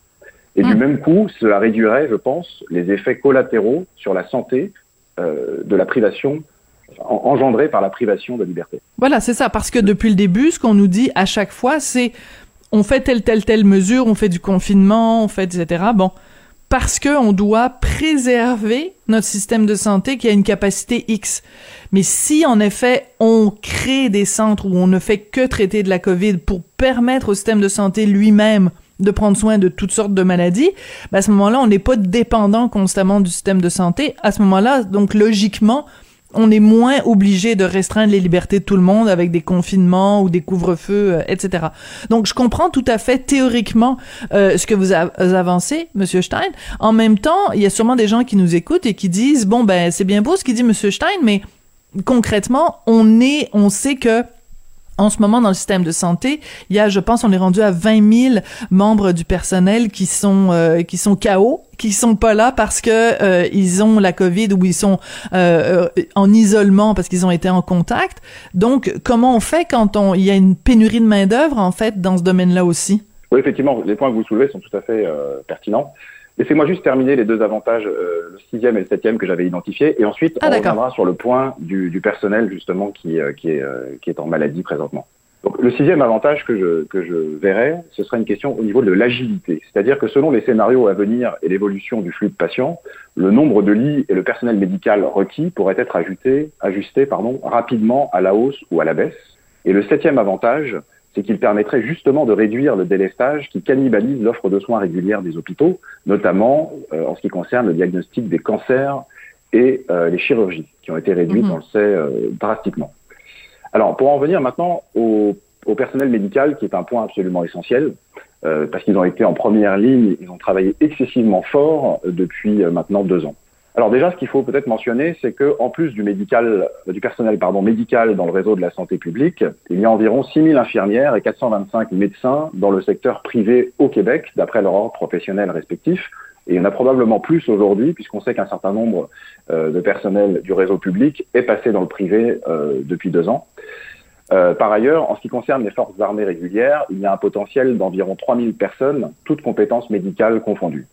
Et du hmm. même coup, cela réduirait, je pense, les effets collatéraux sur la santé euh, de la privation engendrés par la privation de liberté. Voilà, c'est ça, parce que depuis le début, ce qu'on nous dit à chaque fois, c'est on fait telle, telle, telle mesure, on fait du confinement, on fait, etc. Bon, parce que on doit préserver notre système de santé qui a une capacité X. Mais si, en effet, on crée des centres où on ne fait que traiter de la COVID pour permettre au système de santé lui-même de prendre soin de toutes sortes de maladies, ben à ce moment-là, on n'est pas dépendant constamment du système de santé. À ce moment-là, donc logiquement, on est moins obligé de restreindre les libertés de tout le monde avec des confinements ou des couvre-feux, euh, etc. Donc, je comprends tout à fait théoriquement euh, ce que vous avancez, Monsieur Stein. En même temps, il y a sûrement des gens qui nous écoutent et qui disent bon ben c'est bien beau ce qu'il dit Monsieur Stein, mais concrètement, on est, on sait que en ce moment dans le système de santé, il y a, je pense, on est rendu à 20 000 membres du personnel qui sont euh, qui sont KO, qui sont pas là parce que euh, ils ont la Covid ou ils sont euh, en isolement parce qu'ils ont été en contact. Donc, comment on fait quand on il y a une pénurie de main d'œuvre en fait dans ce domaine-là aussi? Oui, effectivement, les points que vous soulevez sont tout à fait pertinents. Laissez-moi juste terminer les deux avantages, euh, le sixième et le septième que j'avais identifiés, et ensuite ah, on reviendra sur le point du, du personnel justement qui, euh, qui, est, euh, qui est en maladie présentement. Donc, le sixième avantage que je, que je verrais, ce serait une question au niveau de l'agilité. C'est-à-dire que selon les scénarios à venir et l'évolution du flux de patients, le nombre de lits et le personnel médical requis pourraient être ajustés, ajustés pardon, rapidement à la hausse ou à la baisse. Et le septième avantage, c'est qu'il permettrait justement de réduire le délestage qui cannibalise l'offre de soins régulière des hôpitaux, notamment euh, en ce qui concerne le diagnostic des cancers et euh, les chirurgies, qui ont été réduites, mhm. on le sait, euh, drastiquement. Alors, pour en venir maintenant au, au, personnel médical, qui est un point absolument essentiel, parce qu'ils ont été en première ligne, ils ont travaillé excessivement fort depuis maintenant deux ans. Alors déjà, ce qu'il faut peut-être mentionner, c'est que en plus du médical, du personnel médical dans le réseau de la santé publique, il y a environ 6000 infirmières et 425 médecins dans le secteur privé au Québec, d'après leur ordre professionnel respectif. Et il y en a probablement plus aujourd'hui, puisqu'on sait qu'un certain nombre euh, de personnel du réseau public est passé dans le privé euh, depuis deux ans. Euh, par ailleurs, en ce qui concerne les forces armées régulières, il y a un potentiel d'environ 3000 personnes, toutes compétences médicales confondues.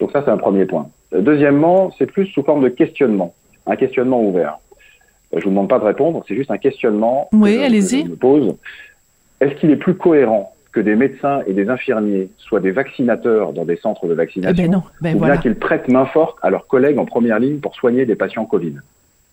Donc ça, c'est un premier point. Deuxièmement, c'est plus sous forme de questionnement, un questionnement ouvert. Je vous demande pas de répondre, c'est juste un questionnement oui, que, je, me pose. Est-ce qu'il est plus cohérent que des médecins et des infirmiers soient des vaccinateurs dans des centres de vaccination, eh ben non, ben ou bien qu'ils prêtent main forte à leurs collègues en première ligne pour soigner des patients Covid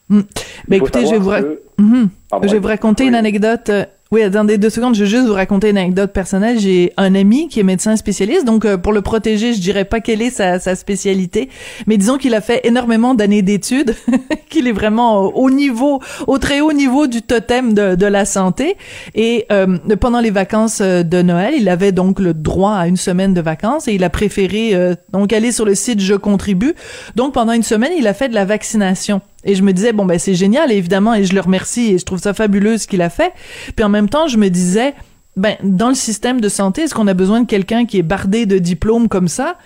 hmm. ben écoutez, je vais, vous, mhm. je vais vous raconter une anecdote euh, oui, attendez deux secondes, je vais juste vous raconter une anecdote personnelle. J'ai un ami qui est médecin spécialiste, donc euh, pour le protéger, je dirais pas quelle est sa, spécialité, mais disons qu'il a fait énormément d'années d'études, qu'il est vraiment au, niveau, au très haut niveau du totem de, de la santé. Et euh, pendant les vacances euh, de Noël, il avait donc le droit à une semaine de vacances et il a préféré donc aller sur le site Je contribue. Donc pendant une semaine, il a fait de la vaccination. Et je me disais, bon, ben c'est génial, évidemment, et je le remercie, et je trouve ça fabuleux ce qu'il a fait. Puis en même temps, je me disais, ben, dans le système de santé, est-ce qu'on a besoin de quelqu'un qui est bardé de diplômes comme ça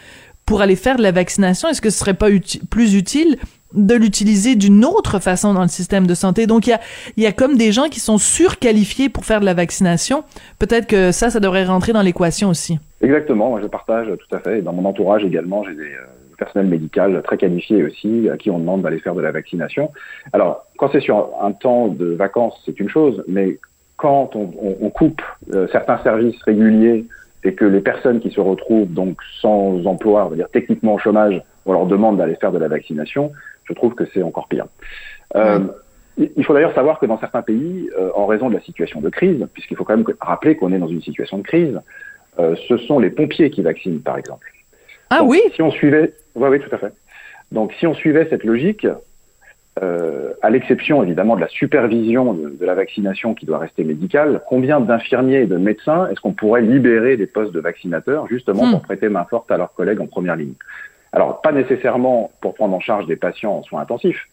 pour aller faire de la vaccination? Est-ce que ce serait pas plus utile de l'utiliser d'une autre façon dans le système de santé? Donc il y a y a comme des gens qui sont surqualifiés pour faire de la vaccination. Peut-être que ça ça devrait rentrer dans l'équation aussi. Exactement, moi je partage tout à fait. Dans mon entourage également, j'ai des euh, personnel médical très qualifié aussi, à qui on demande d'aller faire de la vaccination. Alors, quand c'est sur un temps de vacances, c'est une chose, mais quand on, on, on coupe euh, certains services réguliers et que les personnes qui se retrouvent donc sans emploi, on va dire techniquement au chômage, on leur demande d'aller faire de la vaccination, je trouve que c'est encore pire. Euh, il faut d'ailleurs savoir que dans certains pays, euh, en raison de la situation de crise, puisqu'il faut quand même rappeler qu'on est dans une situation de crise, euh, ce sont les pompiers qui vaccinent, par exemple. Ah oui Si on suivait, oui, oui, tout à fait. Donc, si on suivait cette logique, euh, à l'exception évidemment de la supervision de, de, la vaccination qui doit rester médicale, combien d'infirmiers et de médecins est-ce qu'on pourrait libérer des postes de vaccinateurs justement Hmm. pour prêter main forte à leurs collègues en première ligne? Alors, pas nécessairement pour prendre en charge des patients en soins intensifs,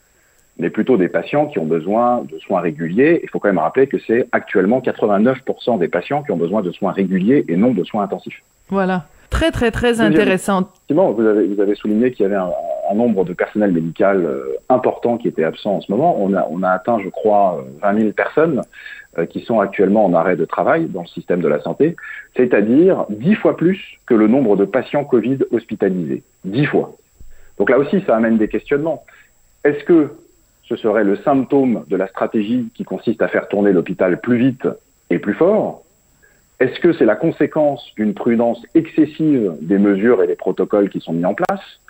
mais plutôt des patients qui ont besoin de soins réguliers. Il faut quand même rappeler que c'est actuellement 89% des patients qui ont besoin de soins réguliers et non de soins intensifs. Voilà. Très, très, très Deuxième- intéressant. Effectivement, vous avez, vous avez souligné qu'il y avait un, un nombre de personnel médical euh, important qui était absent en ce moment. On a, on a atteint, je crois, euh, 20 000 personnes euh, qui sont actuellement en arrêt de travail dans le système de la santé, c'est-à-dire 10 fois plus que le nombre de patients Covid hospitalisés. 10 fois. Donc là aussi, ça amène des questionnements. Est-ce que ce serait le symptôme de la stratégie qui consiste à faire tourner l'hôpital plus vite et plus fort Est-ce que c'est la conséquence d'une prudence excessive des mesures et des protocoles qui sont mis en place?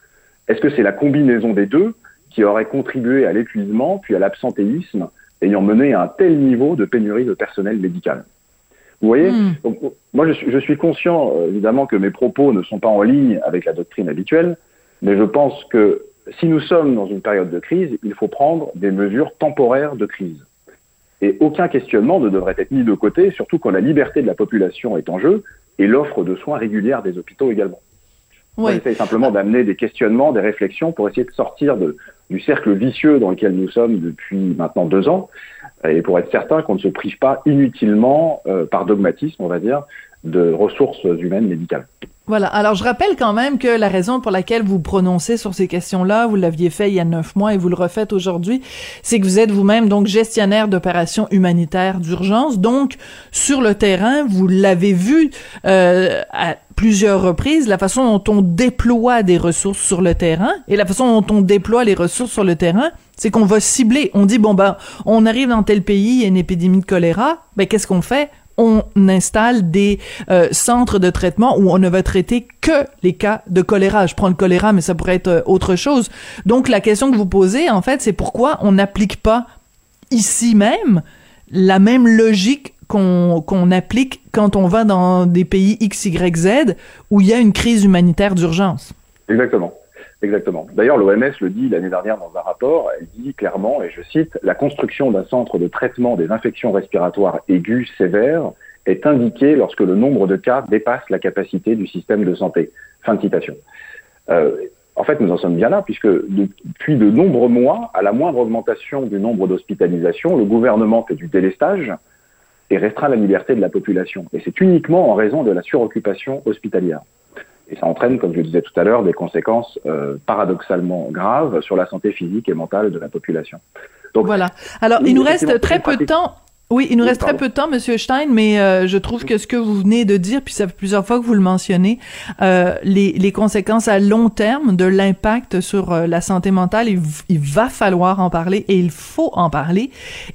Est-ce que c'est la combinaison des deux qui aurait contribué à l'épuisement puis à l'absentéisme ayant mené à un tel niveau de pénurie de personnel médical? Vous voyez? Hmm. Donc, Moi, je suis, je suis conscient, euh, évidemment, que mes propos ne sont pas en ligne avec la doctrine habituelle, mais je pense que si nous sommes dans une période de crise, il faut prendre des mesures temporaires de crise. Et aucun questionnement ne devrait être mis de côté, surtout quand la liberté de la population est en jeu et l'offre de soins régulière des hôpitaux également. On essaye simplement d'amener des questionnements, des réflexions pour essayer de sortir de, du cercle vicieux dans lequel nous sommes depuis maintenant deux ans et pour être certain qu'on ne se prive pas inutilement, euh, par dogmatisme, on va dire, de ressources humaines médicales. Voilà. Alors, je rappelle quand même que la raison pour laquelle vous prononcez sur ces questions-là, vous l'aviez fait il y a neuf mois et vous le refaites aujourd'hui, c'est que vous êtes vous-même donc gestionnaire d'opérations humanitaires d'urgence. Donc, sur le terrain, vous l'avez vu euh, à plusieurs reprises, la façon dont on déploie des ressources sur le terrain et la façon dont on déploie les ressources sur le terrain, c'est qu'on va cibler. On dit bon ben, on arrive dans tel pays, il y a une épidémie de choléra, ben qu'est-ce qu'on fait? On installe des euh, centres de traitement où on ne va traiter que les cas de choléra. Je prends le choléra, mais ça pourrait être euh, autre chose. Donc la question que vous posez, en fait, c'est pourquoi on n'applique pas ici même la même logique qu'on applique quand on va dans des pays X, Y, Z où il y a une crise humanitaire d'urgence? Exactement. Exactement. D'ailleurs, l'OMS le dit l'année dernière dans un rapport, elle dit clairement, et je cite, la construction d'un centre de traitement des infections respiratoires aiguës sévères est indiquée lorsque le nombre de cas dépasse la capacité du système de santé. Fin de citation. Euh, en fait, nous en sommes bien là, puisque depuis de nombreux mois, à la moindre augmentation du nombre d'hospitalisations, le gouvernement fait du délestage et restreint la liberté de la population. Et c'est uniquement en raison de la suroccupation hospitalière. Et ça entraîne, comme je le disais tout à l'heure, des conséquences euh, paradoxalement graves sur la santé physique et mentale de la population. Donc voilà. Alors, il nous reste très peu de temps. Oui, il nous reste très peu de temps, Monsieur Stein, mais euh, je trouve que ce que vous venez de dire, puis ça fait plusieurs fois que vous le mentionnez, euh, les, les conséquences à long terme de l'impact sur euh, la santé mentale, il, il va falloir en parler et il faut en parler.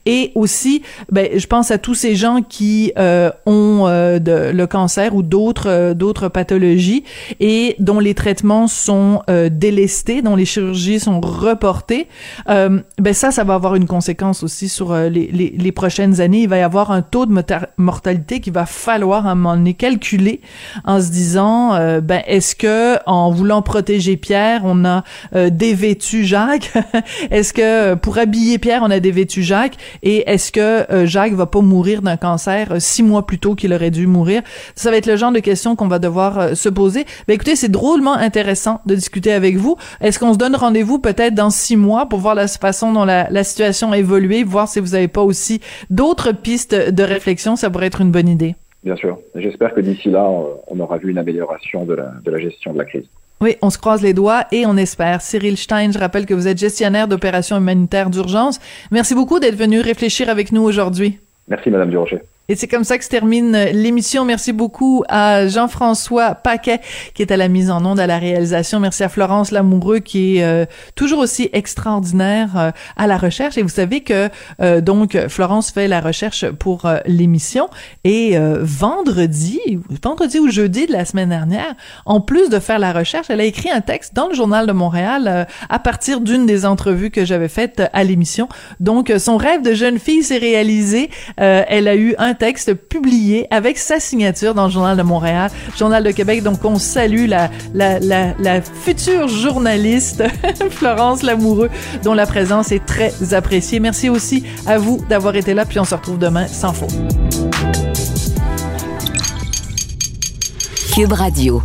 Et aussi, ben, je pense à tous ces gens qui euh, ont euh, de, le cancer ou d'autres d'autres pathologies et dont les traitements sont euh, délestés, dont les chirurgies sont reportées. Euh, ben ça, ça va avoir une conséquence aussi sur les, les, les prochaines années. Il va y avoir un taux de mortalité qu'il va falloir à un moment donné calculer en se disant, euh, ben est-ce que en voulant protéger Pierre, on a euh, dévêtu Jacques? Est-ce que euh, pour habiller Pierre, on a dévêtu Jacques? Et est-ce que euh, Jacques va pas mourir d'un cancer euh, six mois plus tôt qu'il aurait dû mourir? Ça va être le genre de questions qu'on va devoir euh, se poser. Ben écoutez, c'est drôlement intéressant de discuter avec vous. Est-ce qu'on se donne rendez-vous peut-être dans six mois pour voir la façon dont la, la situation a évolué, voir si vous avez pas aussi d'autres pistes de réflexion Ça pourrait être une bonne idée. Bien sûr. J'espère que d'ici là, on aura vu une amélioration de la, de la gestion de la crise. Oui, on se croise les doigts et on espère. Cyril Stein, je rappelle que vous êtes gestionnaire d'opérations humanitaires d'urgence. Merci beaucoup d'être venu réfléchir avec nous aujourd'hui. Merci, Madame Durocher. Et c'est comme ça que se termine l'émission. Merci beaucoup à Jean-François Paquet qui est à la mise en onde, à la réalisation. Merci à Florence Lamoureux qui est euh, toujours aussi extraordinaire euh, à la recherche. Et vous savez que euh, donc Florence fait la recherche pour l'émission. Et vendredi, vendredi ou jeudi de la semaine dernière, en plus de faire la recherche, elle a écrit un texte dans le journal de Montréal à partir d'une des entrevues que j'avais faites à l'émission. Donc son rêve de jeune fille s'est réalisé. elle a eu un texte publié avec sa signature dans le Journal de Montréal, Journal de Québec. Donc, on salue la, future journaliste Florence Lamoureux, dont la présence est très appréciée. Merci aussi à vous d'avoir été là, puis on se retrouve demain sans faute. Cube Radio.